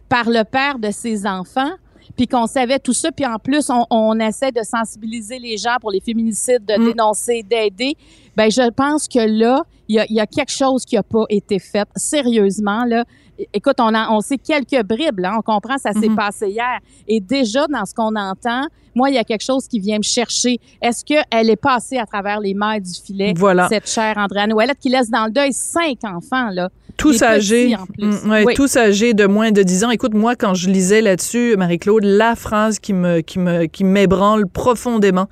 par le père de ses enfants, puis qu'on savait tout ça, puis en plus, on, on essaie de sensibiliser les gens pour les féminicides, de Mm. dénoncer, d'aider. Ben, je pense que là, il y a, il y a quelque chose qui n'a pas été fait. Sérieusement, là. Écoute, on, a, on sait quelques bribes, là. On comprend, ça s'est Mhm. passé hier. Et déjà, dans ce qu'on entend, moi, il y a quelque chose qui vient me chercher. Est-ce qu'elle est passée à travers les mailles du filet, Voilà. cette chère Andréane Ouellette, qui laisse dans le deuil cinq enfants, là? tous âgés, petits, en plus. Mm, ouais, Oui. tous âgés de moins de 10 ans. Écoute, moi, quand je lisais là-dessus, Marie-Claude, la phrase qui me, qui me, qui m'ébranle profondément,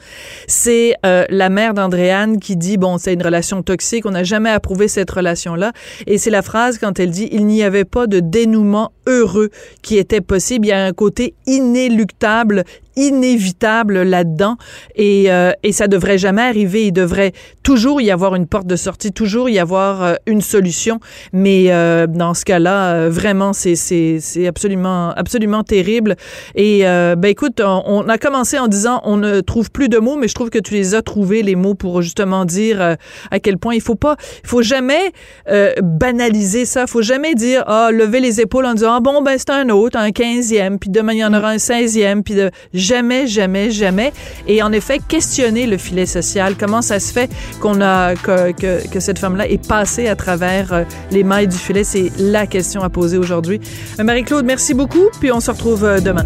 c'est euh, la mère d'Andréane qui dit, bon, c'est une relation toxique, on n'a jamais approuvé cette relation-là. Et c'est la phrase quand elle dit, il n'y avait pas de dénouement heureux qui était possible. Il y a un côté inéluctable, inévitable là-dedans et, euh, et ça devrait jamais arriver. Il devrait toujours y avoir une porte de sortie, toujours y avoir euh, une solution. Mais euh, dans ce cas-là, euh, vraiment, c'est c'est c'est absolument absolument terrible. Et euh, ben écoute, on, a commencé en disant on ne trouve plus de mots, mais je trouve que tu les as trouvés les mots pour justement dire à quel point il faut pas, il faut jamais banaliser ça. Il faut jamais dire ah lever les épaules en disant ah bon ben c'est un autre, un quinzième, puis demain il y en aura un seizième, puis de Jamais, jamais, jamais. Et en effet, questionner le filet social. Comment ça se fait qu'on a que, cette femme-là est passée à travers euh, les mailles du filet? C'est la question à poser aujourd'hui. Euh, Marie-Claude, merci beaucoup. Puis on se retrouve euh, demain.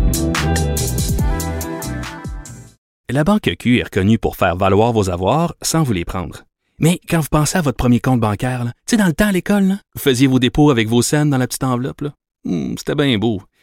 La Banque Q est reconnue pour faire valoir vos avoirs sans vous les prendre. Mais quand vous pensez à votre premier compte bancaire, tu sais, dans le temps à l'école, vous faisiez vos dépôts avec vos scènes dans la petite enveloppe. Hmm, C'était bien beau.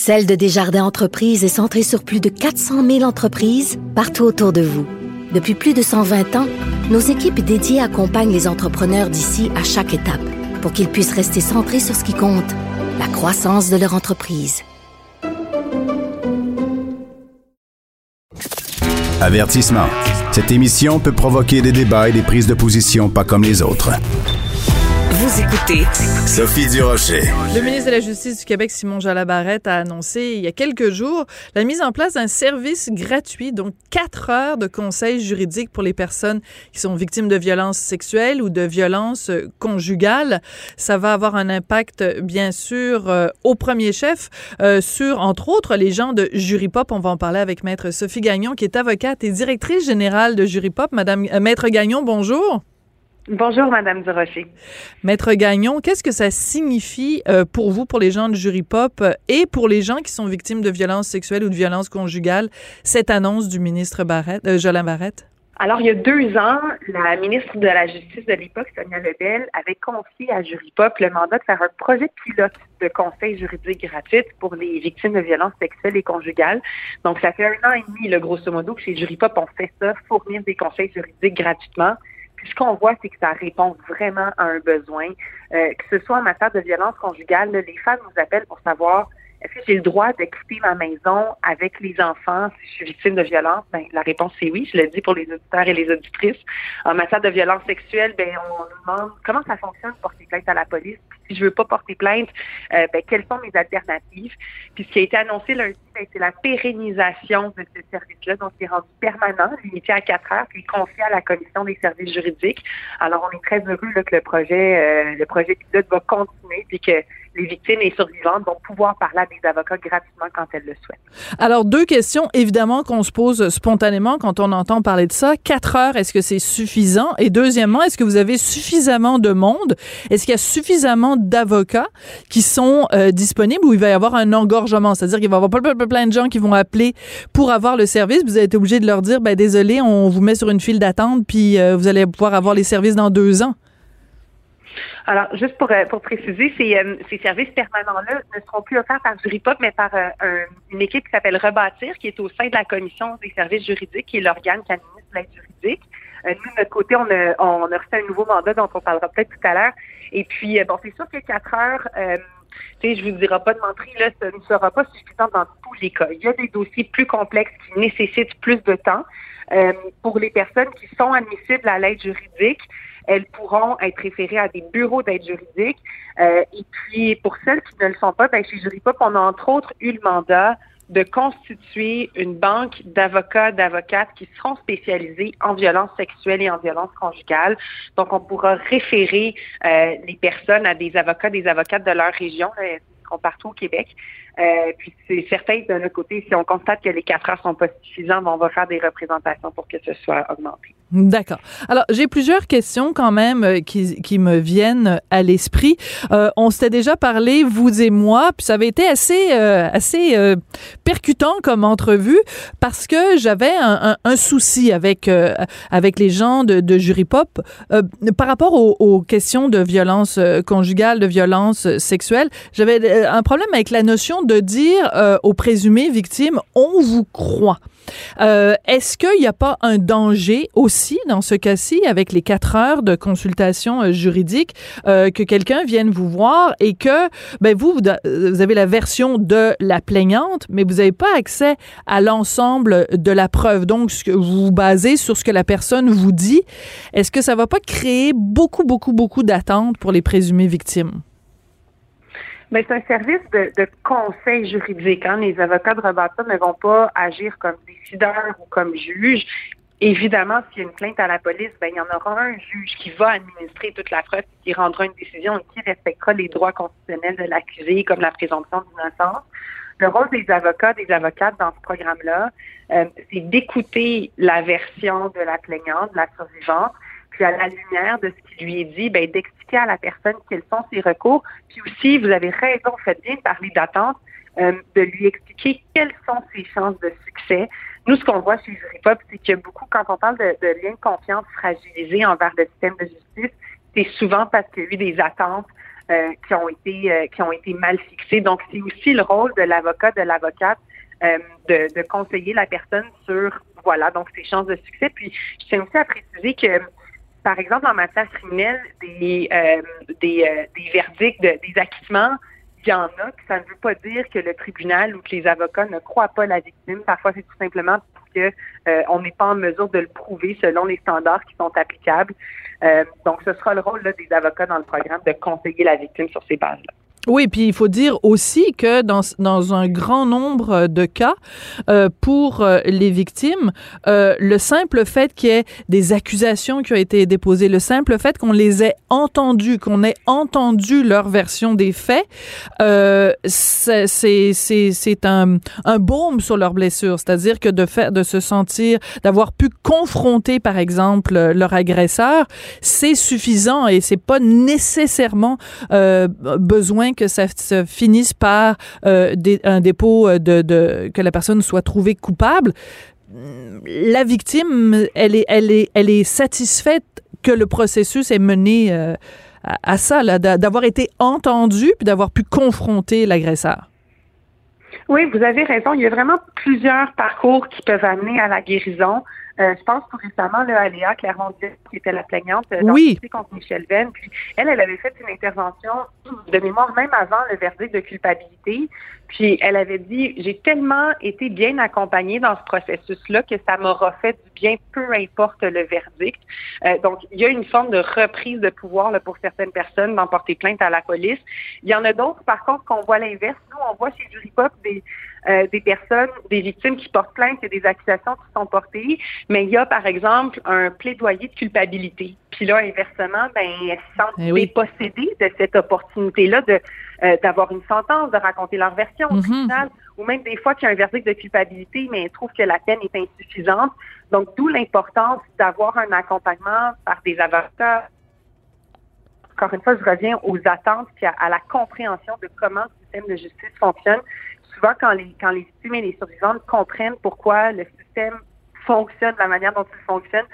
celle de Desjardins Entreprises est centrée sur plus de 400 000 entreprises partout autour de vous. Depuis plus de 120 ans, nos équipes dédiées accompagnent les entrepreneurs d'ici à chaque étape pour qu'ils puissent rester centrés sur ce qui compte, la croissance de leur entreprise. Avertissement. Cette émission peut provoquer des débats et des prises de position pas comme les autres. Écoutez Sophie Durocher. Le ministre de la Justice du Québec, Simon Jalabarrette, a annoncé il y a quelques jours la mise en place d'un service gratuit, donc quatre heures de conseils juridiques pour les personnes qui sont victimes de violences sexuelles ou de violences conjugales. Ça va avoir un impact, bien sûr, euh, au premier chef euh, sur, entre autres, les gens de Jury Pop. On va en parler avec Maître Sophie Gagnon, qui est avocate et directrice générale de Jury Pop. Madame, euh, Maître Gagnon, bonjour. Bonjour, Madame Durocher. Maître Gagnon, qu'est-ce que ça signifie euh, pour vous, pour les gens de Jury Pop euh, et pour les gens qui sont victimes de violences sexuelles ou de violences conjugales, cette annonce du ministre Barrette, euh, Jolin Barrette? Alors, il y a deux ans, la ministre de la Justice de l'époque, Sonia Lebel, avait confié à Jury Pop le mandat de faire un projet pilote de conseil juridique gratuit pour les victimes de violences sexuelles et conjugales. Donc, ça fait un an et demi, le grosso modo, que chez Jury Pop, on fait ça, fournir des conseils juridiques gratuitement. Puis ce qu'on voit, c'est que ça répond vraiment à un besoin, euh, que ce soit en matière de violence conjugale. Les femmes nous appellent pour savoir est-ce que j'ai le droit de quitter ma maison avec les enfants si je suis victime de violence? Ben, la réponse c'est oui. Je le dis pour les auditeurs et les auditrices. En matière de violence sexuelle, ben, on nous demande comment ça fonctionne de porter plainte à la police. Puis, si je veux pas porter plainte, euh, ben, quelles sont mes alternatives? Puis ce qui a été annoncé lundi, ben, c'est la pérennisation de ce service-là, donc qui est rendu permanent, limité à quatre heures, puis confié à la commission des services juridiques. Alors, on est très heureux là, que le projet, euh, le projet pilote va continuer, puis que les victimes et survivantes vont pouvoir parler à des avocats gratuitement quand elles le souhaitent. Alors, deux questions, évidemment, qu'on se pose spontanément quand on entend parler de ça. Quatre heures, est-ce que c'est suffisant? Et deuxièmement, est-ce que vous avez suffisamment de monde? Est-ce qu'il y a suffisamment d'avocats qui sont euh, disponibles ou il va y avoir un engorgement? C'est-à-dire qu'il va y avoir plein, de gens qui vont appeler pour avoir le service. Vous allez être obligé de leur dire, ben désolé, on vous met sur une file d'attente, puis euh, vous allez pouvoir avoir les services dans deux ans. Alors, juste pour, euh, pour préciser, ces, euh, ces services permanents-là ne seront plus offerts par Juripop, mais par euh, un, une équipe qui s'appelle Rebâtir, qui est au sein de la Commission des services juridiques, qui est l'organe qui administre l'aide juridique. nous, de notre côté, on a, on a reçu un nouveau mandat dont on parlera peut-être tout à l'heure. Et puis, bon, c'est sûr que quatre heures, tu sais, je vous dirai pas de mentir, là, ça ne sera pas suffisant dans tous les cas. Il y a des dossiers plus complexes qui nécessitent plus de temps. pour les personnes qui sont admissibles à l'aide juridique, elles pourront être référées à des bureaux d'aide juridique. Euh, et puis, pour celles qui ne le sont pas, ben, chez Juripop, on a entre autres eu le mandat de constituer une banque d'avocats, d'avocates qui seront spécialisés en violence sexuelle et en violence conjugale. Donc, on pourra référer euh, les personnes à des avocats, des avocates de leur région, là, partout au Québec. Euh, puis c'est certain de notre côté, si on constate que les quatre heures sont pas suffisantes, on va faire des représentations pour que ce soit augmenté. D'accord. Alors, j'ai plusieurs questions quand même euh, qui, qui me viennent à l'esprit. Euh, on s'était déjà parlé, vous et moi, puis ça avait été assez, euh, assez euh, percutant comme entrevue parce que j'avais un, un, un, souci avec, euh, avec les gens de, de Jury Pop par rapport aux, aux, questions de violence conjugale, de violence sexuelle. J'avais un problème avec la notion de dire euh, aux présumés victimes, on vous croit. Euh, Est-ce qu'il n'y a pas un danger aussi dans ce cas-ci avec les quatre heures de consultation euh, juridique que quelqu'un vienne vous voir et que ben vous vous avez la version de la plaignante, mais vous n'avez pas accès à l'ensemble de la preuve? Donc vous vous basez sur ce que la personne vous dit. Est-ce que ça va pas créer beaucoup beaucoup beaucoup d'attentes pour les présumées victimes? Ben, c'est un service de, de conseil juridique. Hein. Les avocats de rebatteur ne vont pas agir comme décideurs ou comme juges. Évidemment, s'il y a une plainte à la police, ben, il y en aura un juge qui va administrer toute la preuve, qui rendra une décision et qui respectera les droits constitutionnels de l'accusé, comme la présomption d'innocence. Le rôle des avocats, des avocates dans ce programme-là, euh, c'est d'écouter la version de la plaignante, de la survivante, puis à la lumière de ce qui lui est dit, ben, à la personne quels sont ses recours. Puis aussi, vous avez raison, faites bien de parler d'attente, euh, de lui expliquer quelles sont ses chances de succès. Nous, ce qu'on voit chez Juripop, c'est que beaucoup, quand on parle de, de liens de confiance fragilisés envers le système de justice, c'est souvent parce qu'il y a eu des attentes euh, qui ont été euh, qui ont été mal fixées. Donc, c'est aussi le rôle de l'avocat, de l'avocate, de, de conseiller la personne sur voilà donc ses chances de succès. Puis, je tiens aussi à préciser que par exemple, en matière criminelle, des, euh, euh, des verdicts, de, des acquittements, il y en a, que ça ne veut pas dire que le tribunal ou que les avocats ne croient pas la victime. Parfois, c'est tout simplement parce que euh, on n'est pas en mesure de le prouver selon les standards qui sont applicables. Donc, ce sera le rôle des avocats dans le programme de conseiller la victime sur ces bases-là. Oui, puis il faut dire aussi que dans, dans un grand nombre de cas, euh, pour euh, les victimes, euh, le simple fait qu'il y ait des accusations qui ont été déposées, le simple fait qu'on les ait entendues, qu'on ait entendu leur version des faits, euh, c'est un, un baume sur leurs blessures. C'est-à-dire que de faire, de se sentir, d'avoir pu confronter, par exemple, leur agresseur, c'est suffisant et c'est pas nécessairement euh, que ça se finisse par euh, un dépôt de, de, que la personne soit trouvée coupable. La victime, elle est, elle est, elle est satisfaite que le processus est mené euh, à, à, ça, d'avoir été entendu puis d'avoir pu confronter l'agresseur. Oui, vous avez raison. Il y a vraiment plusieurs parcours qui peuvent amener à la guérison. Euh, je pense tout récemment là, à Léa clermont qui était la plaignante euh, dans oui. contre Michel Venn. Puis elle, elle avait fait une intervention de mémoire même avant le verdict de culpabilité. Puis elle avait dit j'ai tellement été bien accompagnée dans ce processus-là que ça m'aura fait du bien, peu importe le verdict. Euh, donc il y a une forme de reprise de pouvoir là, pour certaines personnes d'emporter plainte à la police. Il y en a d'autres, par contre, qu'on voit l'inverse. Nous, on voit chez Juripop des euh, des personnes, des victimes qui portent plainte et des accusations qui sont portées, mais il y a par exemple un plaidoyer de culpabilité. Puis là, inversement, ben, elles se sentent Eh oui. dépossédées de cette opportunité-là de euh, d'avoir une sentence, de raconter leur version au Mhm. tribunal, ou même des fois qu'il y a un verdict de culpabilité, mais elles trouvent que la peine est insuffisante. Donc, d'où l'importance d'avoir un accompagnement par des avocats. Encore une fois, je reviens aux attentes puis à, à la compréhension de comment le système de justice fonctionne. Souvent, quand les, quand les victimes et les survivantes comprennent pourquoi le système fonctionne la manière dont il fonctionne,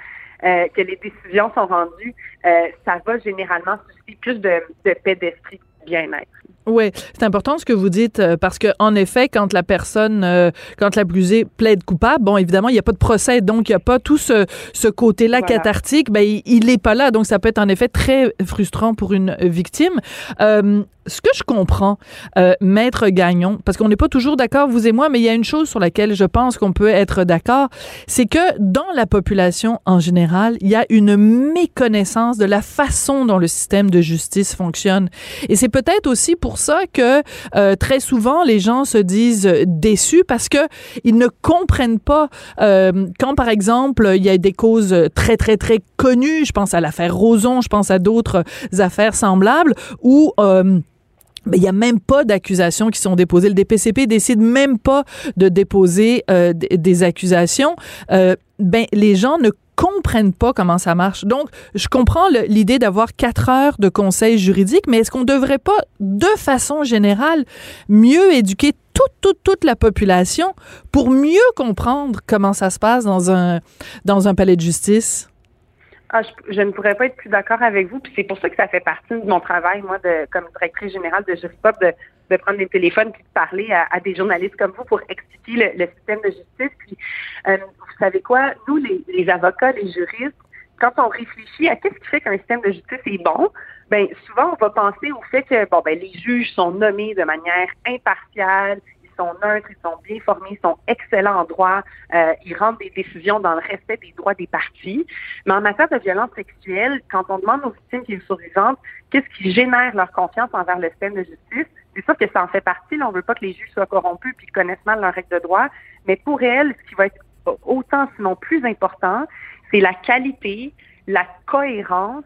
euh, que les décisions sont rendues, euh, ça va généralement susciter plus de, de paix d'esprit, de bien-être. Oui, c'est important ce que vous dites euh, parce que en effet, quand la personne, euh, quand l'accusé plaide coupable, bon, évidemment, il n'y a pas de procès, donc il n'y a pas tout ce, ce côté-là Voilà. cathartique. Ben, il n'est pas là, donc ça peut être en effet très frustrant pour une victime. Euh, ce que je comprends, euh, maître Gagnon, parce qu'on n'est pas toujours d'accord, vous et moi, mais il y a une chose sur laquelle je pense qu'on peut être d'accord, c'est que dans la population en général, il y a une méconnaissance de la façon dont le système de justice fonctionne. Et c'est peut-être aussi pour ça que euh, très souvent les gens se disent déçus parce que ils ne comprennent pas euh, quand par exemple il y a des causes très très très connues, je pense à l'affaire Roson, je pense à d'autres affaires semblables où euh, mais il n'y a même pas d'accusations qui sont déposées. Le DPCP décide même pas de déposer des, accusations. Ben, les gens ne comprennent pas comment ça marche. Donc, je comprends l'idée d'avoir quatre heures de conseil juridique, mais est-ce qu'on devrait pas, de façon générale, mieux éduquer toute, toute, toute la population pour mieux comprendre comment ça se passe dans un, dans un palais de justice? Ah, je, je ne pourrais pas être plus d'accord avec vous. Puis c'est pour ça que ça fait partie de mon travail, moi, de comme directrice générale de Juripop, de de prendre des téléphones puis de parler à, des journalistes comme vous pour expliquer le, système de justice. Euh, vous savez quoi? Nous, les, les avocats, les juristes, quand on réfléchit à qu'est-ce qui fait qu'un système de justice est bon, ben souvent on va penser au fait que bon ben les juges sont nommés de manière impartiale, ils sont neutres, ils sont bien formés, ils sont excellents en droit, euh, ils rendent des décisions dans le respect des droits des parties. Mais en matière de violence sexuelle, quand on demande aux victimes qui sont survivantes qu'est-ce qui génère leur confiance envers le système de justice, c'est sûr que ça en fait partie. Là, on veut pas que les juges soient corrompus puis connaissent mal leurs règles de droit. Mais pour elles, ce qui va être autant sinon plus important, c'est la qualité, la cohérence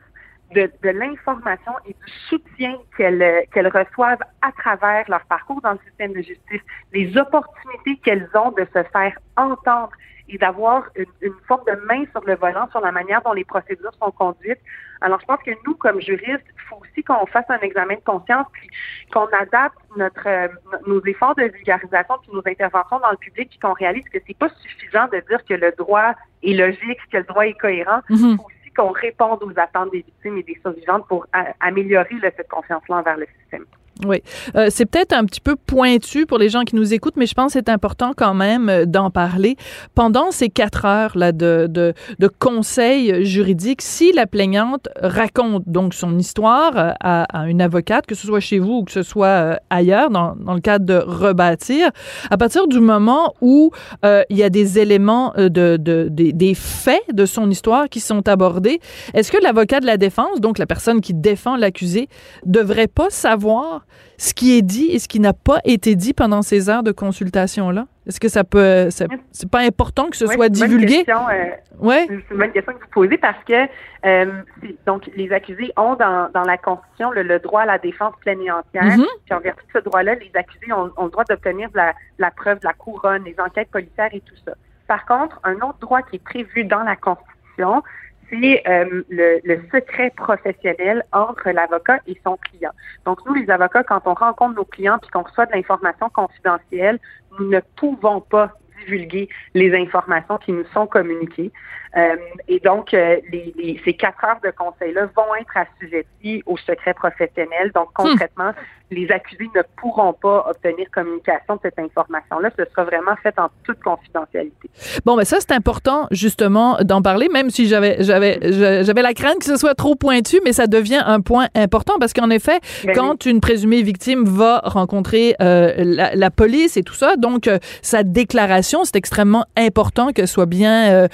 de, l'information et du soutien qu'elles qu'elles reçoivent à travers leur parcours dans le système de justice, les opportunités qu'elles ont de se faire entendre et d'avoir une, une, forme de main sur le volant sur la manière dont les procédures sont conduites. Alors, je pense que nous, comme juristes, il faut aussi qu'on fasse un examen de conscience, puis qu'on adapte notre euh, nos efforts de vulgarisation, puis nos interventions dans le public, puis qu'on réalise que c'est pas suffisant de dire que le droit est logique, que le droit est cohérent. Il mhm. faut aussi qu'on réponde aux attentes des victimes et des survivantes pour améliorer cette confiance-là envers le système. Oui, euh, c'est peut-être un petit peu pointu pour les gens qui nous écoutent, mais je pense que c'est important quand même euh, d'en parler. Pendant ces quatre heures là de, de, de conseil juridique, si la plaignante raconte donc son histoire euh, à, à, une avocate, que ce soit chez vous ou que ce soit euh, ailleurs, dans, dans le cadre de rebâtir, à partir du moment où euh, il y a des éléments de, de, des, des faits de son histoire qui sont abordés, est-ce que l'avocat de la défense, donc la personne qui défend l'accusé, devrait pas savoir ce qui est dit et ce qui n'a pas été dit pendant ces heures de consultation-là? Est-ce que ça peut. C'est pas important que ce soit divulgué? Euh, ouais. C'est une bonne question que vous posez parce que euh, donc les accusés ont dans, dans la Constitution le, droit à la défense pleine et entière. Mm-hmm. Puis en vertu de ce droit-là, les accusés ont, ont le droit d'obtenir la, la preuve de la couronne, les enquêtes policières et tout ça. Par contre, un autre droit qui est prévu dans la Constitution, c'est euh, le, secret professionnel entre l'avocat et son client. Donc, nous, les avocats, quand on rencontre nos clients puis qu'on reçoit de l'information confidentielle, nous ne pouvons pas divulguer les informations qui nous sont communiquées. Euh, et donc, euh, les, les, ces quatre heures de conseil-là vont être assujetties au secret professionnel. Donc, hmm. concrètement, les accusés ne pourront pas obtenir communication de cette information-là. Ce sera vraiment fait en toute confidentialité. Bon, mais ça, c'est important, justement, d'en parler, même si j'avais, j'avais, j'avais la crainte que ce soit trop pointu, mais ça devient un point important parce qu'en effet, ben quand une présumée victime va rencontrer euh, la, la, police et tout ça, donc euh, sa déclaration, c'est extrêmement important qu'elle soit bien euh,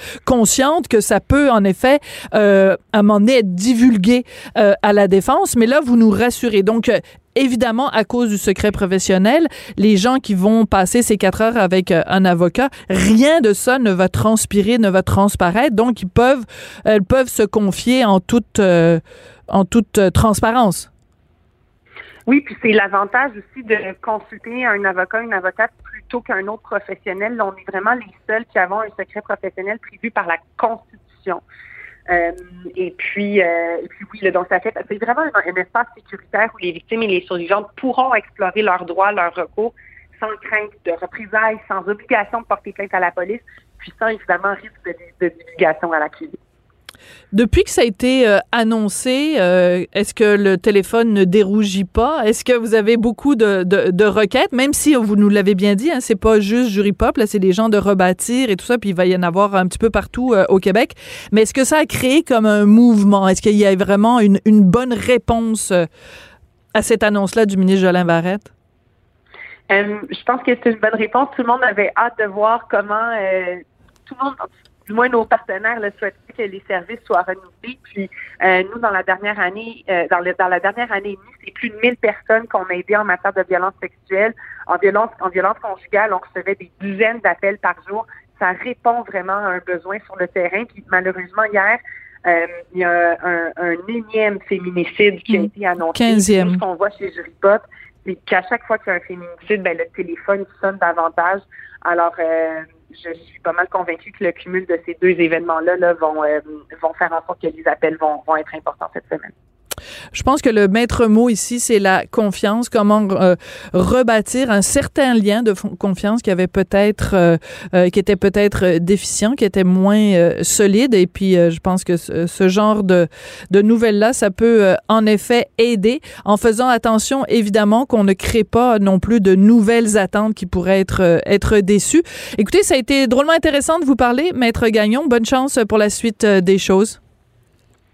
que ça peut, en effet, euh, à un moment donné, être divulgué euh, à la défense. Mais là, vous nous rassurez. Donc, évidemment, à cause du secret professionnel, les gens qui vont passer ces quatre heures avec euh, un avocat, rien de ça ne va transpirer, ne va transparaître. Donc, ils peuvent, elles peuvent se confier en toute, euh, en toute euh, transparence. Oui, puis c'est l'avantage aussi de consulter un avocat, une avocate plutôt qu'un autre professionnel. on est vraiment les seuls qui avons un secret professionnel prévu par la Constitution. Euh, et puis, euh, puis oui, donc ça fait, c'est vraiment un, espace sécuritaire où les victimes et les survivantes pourront explorer leurs droits, leurs recours, sans crainte de représailles, sans obligation de porter plainte à la police, puis sans évidemment risque de, de divulgation à l'accusé. Depuis que ça a été euh, annoncé, euh, est-ce que le téléphone ne dérougit pas? Est-ce que vous avez beaucoup de, de, requêtes, même si vous nous l'avez bien dit, hein, c'est pas juste Jury Pop, là, c'est des gens de rebâtir et tout ça, puis il va y en avoir un petit peu partout euh, au Québec. Mais est-ce que ça a créé comme un mouvement? Est-ce qu'il y a vraiment une, bonne réponse à cette annonce-là du ministre Jolin Barrette? je pense que c'est une bonne réponse. Tout le monde avait hâte de voir comment tout le monde, du moins nos partenaires le souhaitaient que les services soient renouvelés. Puis euh, nous, dans la dernière année, euh, dans, le, dans la dernière année et demie, c'est plus de 1000 personnes qu'on a aidées en matière de violence sexuelle, en violence, en violence conjugale. On recevait des dizaines d'appels par jour. Ça répond vraiment à un besoin sur le terrain. Puis malheureusement, hier, euh, il y a un, un, énième féminicide qui a été annoncé. 15e. Ce qu'on voit chez Juripop, c'est qu'à chaque fois qu'il y a un féminicide, ben, le téléphone sonne davantage. Alors, euh, je suis pas mal convaincue que le cumul de ces deux événements-là là, vont, euh, vont faire en sorte que les appels vont, vont être importants cette semaine. Je pense que le maître mot ici, c'est la confiance, comment euh, rebâtir un certain lien de confiance qui avait peut-être, euh, euh, qui était peut-être déficient, qui était moins solide. Et puis, je pense que ce, genre de, de nouvelles-là, ça peut en effet aider en faisant attention, évidemment, qu'on ne crée pas non plus de nouvelles attentes qui pourraient être, être déçues. Écoutez, ça a été drôlement intéressant de vous parler, Maître Gagnon. Bonne chance pour la suite des choses.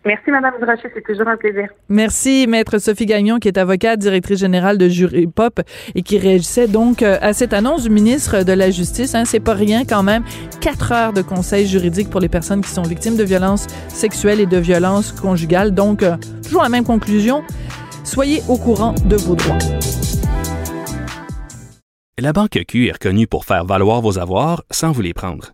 Merci, Madame Durocher. C'est toujours un plaisir. Merci, Maître Sophie Gagnon, qui est avocate, directrice générale de Jury Pop et qui réagissait donc euh, à cette annonce du ministre de la Justice. Hein, c'est pas rien quand même. Quatre heures de conseils juridiques pour les personnes qui sont victimes de violences sexuelles et de violences conjugales. Donc, euh, toujours la même conclusion. Soyez au courant de vos droits. La Banque Q est reconnue pour faire valoir vos avoirs sans vous les prendre.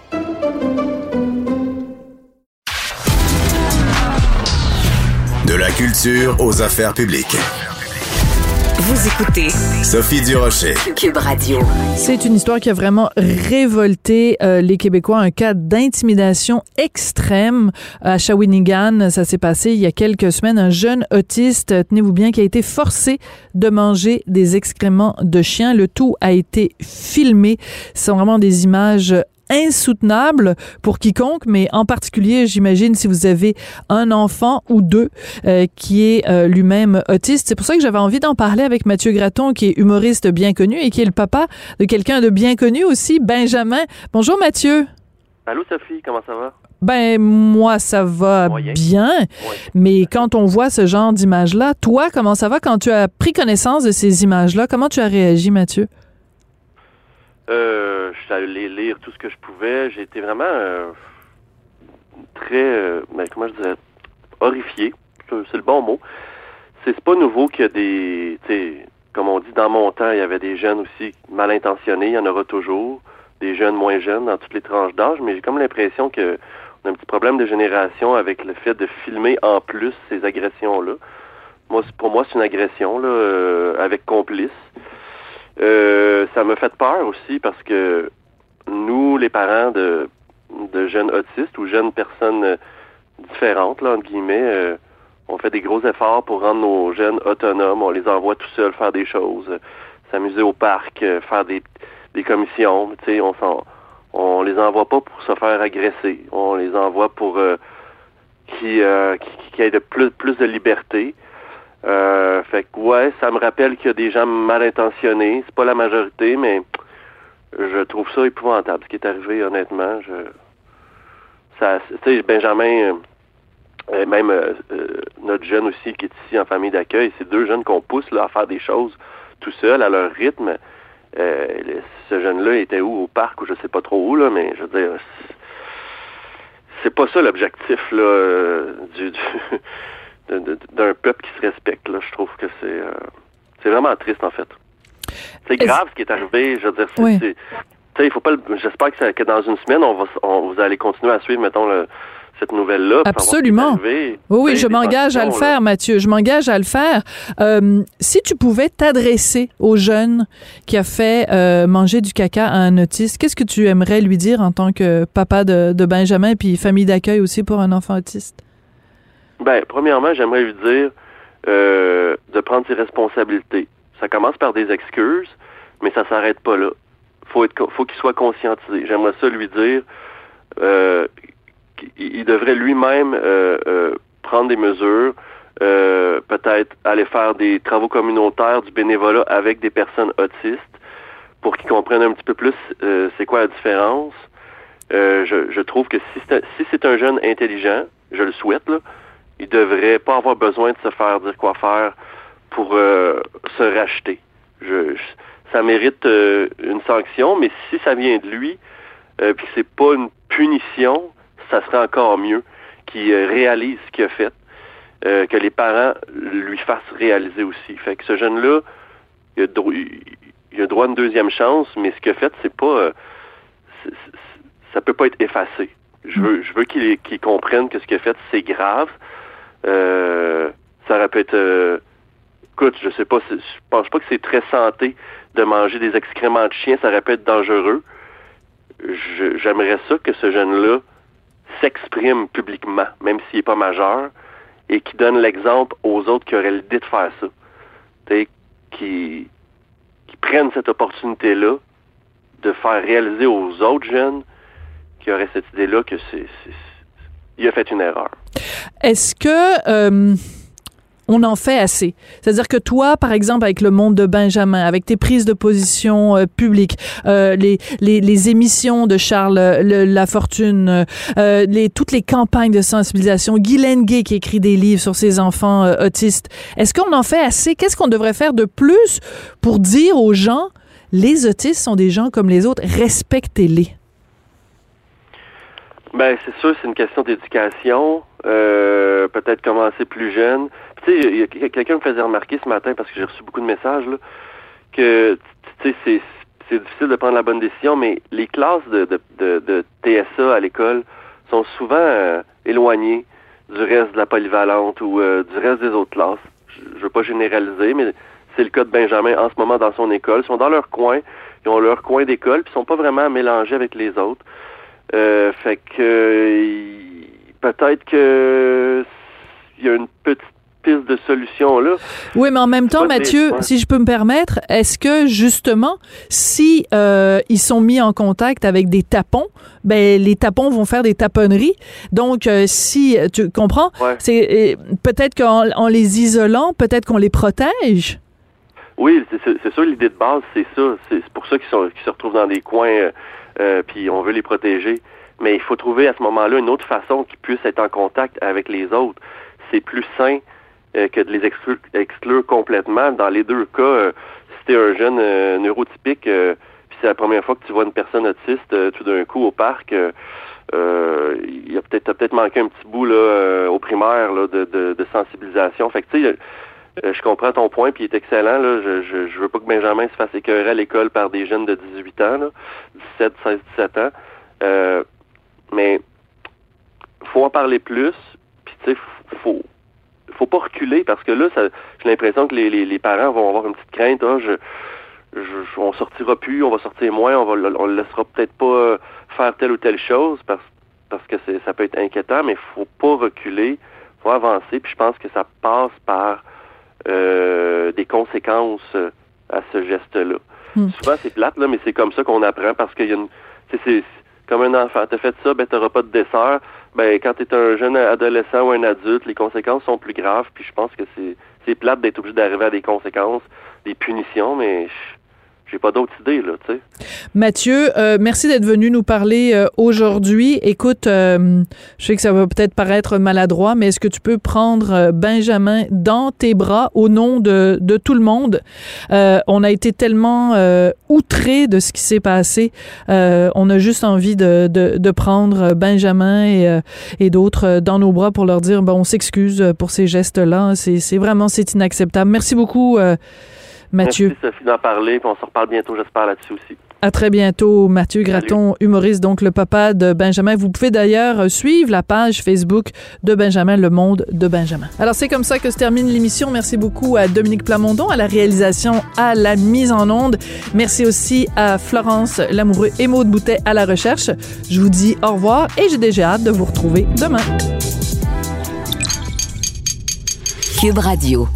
De la culture aux affaires publiques. Vous écoutez Sophie Durocher. Cube Radio. C'est une histoire qui a vraiment révolté euh, les Québécois, un cas d'intimidation extrême à Shawinigan. Ça s'est passé il y a quelques semaines. Un jeune autiste, tenez-vous bien, qui a été forcé de manger des excréments de chien. Le tout a été filmé. Ce sont vraiment des images insoutenable pour quiconque, mais en particulier, j'imagine, si vous avez un enfant ou deux euh, qui est euh, lui-même autiste. C'est pour ça que j'avais envie d'en parler avec Mathieu Graton, qui est humoriste bien connu et qui est le papa de quelqu'un de bien connu aussi, Benjamin. Bonjour Mathieu. Allô Sophie, comment ça va? Ben moi ça va bien, mais quand on voit ce genre d'image-là, toi comment ça va quand tu as pris connaissance de ces images-là? Comment tu as réagi, Mathieu? Euh, je suis allé lire tout ce que je pouvais. J'ai été vraiment euh, très, euh, ben, comment je disais, horrifié. C'est le bon mot. C'est pas nouveau qu'il y a des, comme on dit, dans mon temps, il y avait des jeunes aussi mal intentionnés. Il y en aura toujours. Des jeunes moins jeunes dans toutes les tranches d'âge. Mais j'ai comme l'impression que on a un petit problème de génération avec le fait de filmer en plus ces agressions-là. Moi, pour moi, c'est une agression là, euh, avec complice. Euh, ça me fait peur aussi parce que nous, les parents de, de jeunes autistes ou jeunes personnes différentes, là, entre guillemets, euh, on fait des gros efforts pour rendre nos jeunes autonomes. On les envoie tout seuls faire des choses, s'amuser au parc, euh, faire des, des commissions. On s'en, on les envoie pas pour se faire agresser. On les envoie pour euh, qui, qui, qui aient de plus, plus de liberté. Euh, fait que ouais, ça me rappelle qu'il y a des gens mal intentionnés. C'est pas la majorité, mais je trouve ça épouvantable ce qui est arrivé, honnêtement. Je ça tu sais, Benjamin euh, même euh, notre jeune aussi qui est ici en famille d'accueil, c'est deux jeunes qu'on pousse à faire des choses tout seul à leur rythme. ce jeune-là était où au parc ou je sais pas trop où là, mais je veux dire c'est pas ça l'objectif là du d'un peuple qui se respecte. Là. Je trouve que c'est euh, c'est vraiment triste, en fait. C'est grave ce qui est arrivé. Je veux dire, c'est, il faut pas. J'espère que, que, dans une semaine, on va, vous allez continuer à suivre, mettons, le, cette nouvelle-là. Absolument. Oui, oui, je m'engage à le faire, Mathieu. Je m'engage à le faire. Euh, si tu pouvais t'adresser au jeune qui a fait euh, manger du caca à un autiste, qu'est-ce que tu aimerais lui dire en tant que papa de, de Benjamin puis famille d'accueil aussi pour un enfant autiste? Ben, premièrement, j'aimerais lui dire euh, de prendre ses responsabilités. Ça commence par des excuses, mais ça s'arrête pas là. Faut être, faut qu'il soit conscientisé. J'aimerais ça lui dire euh, qu'il devrait lui-même euh, euh, prendre des mesures, peut-être aller faire des travaux communautaires, du bénévolat avec des personnes autistes pour qu'ils comprennent un petit peu plus c'est quoi la différence. Je, trouve que si c'est un jeune intelligent, je le souhaite, là, il devrait pas avoir besoin de se faire dire quoi faire pour euh, se racheter. Ça mérite euh, une sanction, mais si ça vient de lui, euh, puis c'est pas une punition, ça serait encore mieux qu'il euh, réalise ce qu'il a fait, que les parents lui fassent réaliser aussi. Fait que ce jeune-là, il il- a droit à une deuxième chance, mais ce qu'il a fait, c'est pas, ça peut pas être effacé. Je veux, je veux qu'il comprenne que ce qu'il a fait, c'est grave. Euh, ça aurait pu être, euh, écoute, je sais pas, je pense pas que c'est très santé de manger des excréments de chien, ça aurait pu être dangereux. J'aimerais ça que ce jeune-là s'exprime publiquement, même s'il n'est pas majeur, et qui donne l'exemple aux autres qui auraient l'idée de faire ça. Qui, qui prennent cette opportunité-là de faire réaliser aux autres jeunes qui auraient cette idée-là que c'est- il a fait une erreur. Est-ce que euh, on en fait assez? C'est-à-dire que toi, par exemple, avec le monde de Benjamin, avec tes prises de position euh, publiques, euh, les, les, émissions de Charles le- Lafortune, toutes les campagnes de sensibilisation, Guylaine Gay qui écrit des livres sur ses enfants autistes, est-ce qu'on en fait assez? Qu'est-ce qu'on devrait faire de plus pour dire aux gens, les autistes sont des gens comme les autres, respectez-les? Ben, c'est sûr, c'est une question d'éducation. Euh, peut-être commencer plus jeune. Tu sais, quelqu'un me faisait remarquer ce matin, parce que j'ai reçu beaucoup de messages, là, que, tu sais, c'est, c'est difficile de prendre la bonne décision, mais les classes de, de, de, de TSA à l'école sont souvent euh, éloignées du reste de la polyvalente ou euh, du reste des autres classes. Je, je veux pas généraliser, mais c'est le cas de Benjamin en ce moment dans son école. Ils sont dans leur coin, ils ont leur coin d'école, puis ils sont pas vraiment mélangés avec les autres. Euh, fait que peut-être que il y a une petite piste de solution là. Oui, mais en même temps, Mathieu, si je peux me permettre, est-ce que justement, si euh, ils sont mis en contact avec des tapons, ben les tapons vont faire des taponneries. Donc, euh, si tu comprends, Ouais. c'est peut-être qu'en en les isolant, peut-être qu'on les protège? Oui, c'est- sûr l'idée de base, c'est ça. C'est pour ça qu'ils se retrouvent dans des coins, euh, euh, puis on veut les protéger. Mais il faut trouver à ce moment-là une autre façon qu'ils puissent être en contact avec les autres. C'est plus sain euh, que de les exclure, exclure complètement. Dans les deux cas, euh, si t'es un jeune euh, neurotypique, puis c'est la première fois que tu vois une personne autiste tout d'un coup au parc, euh, il a peut-être peut-être manqué un petit bout là euh, au primaire là, de, de, de sensibilisation. Fait que tu euh, je comprends ton point, puis il est excellent. Là. Je, je, je veux pas que Benjamin se fasse écœurer à l'école par des jeunes de 18 ans, là, 17, 16, 17 ans. Euh, mais faut en parler plus, puis tu sais, faut, faut pas reculer, parce que là, j'ai l'impression que les, les, parents vont avoir une petite crainte. Ah, je, je, on sortira plus, on va sortir moins, on va, on laissera peut-être pas faire telle ou telle chose, parce, parce que ça peut être inquiétant, mais faut pas reculer, faut avancer, puis je pense que ça passe par euh, des conséquences euh, à ce geste-là. Hmm. Souvent, c'est plate, là, mais c'est comme ça qu'on apprend parce qu'il y a une. c'est- comme un enfant. T'as fait ça, ben t'auras pas de dessert. Ben quand t'es un jeune adolescent ou un adulte, les conséquences sont plus graves. Puis je pense que c'est c'est plate d'être obligé d'arriver à des conséquences, des punitions, mais j'ai pas d'autres idées là, tu sais. Mathieu, euh, merci d'être venu nous parler euh, aujourd'hui. Écoute, euh, je sais que ça va peut-être paraître maladroit, mais est-ce que tu peux prendre Benjamin dans tes bras au nom de, de tout le monde? On a été tellement outrés de ce qui s'est passé. On a juste envie de, de, prendre Benjamin et, et d'autres dans nos bras pour leur dire, ben, on s'excuse pour ces gestes-là. C'est vraiment, c'est inacceptable. Merci beaucoup, Mathieu. Merci Sophie d'en parler, puis on se reparle bientôt, j'espère là-dessus aussi. À très bientôt, Mathieu Graton, humoriste, donc le papa de Benjamin. Vous pouvez d'ailleurs suivre la page Facebook de Benjamin, Le Monde de Benjamin. Alors c'est comme ça que se termine l'émission. Merci beaucoup à Dominique Plamondon, à la réalisation, à la mise en onde. Merci aussi à Florence Lamoureux et Maude Boutet à la recherche. Je vous dis au revoir et j'ai déjà hâte de vous retrouver demain. Cube Radio.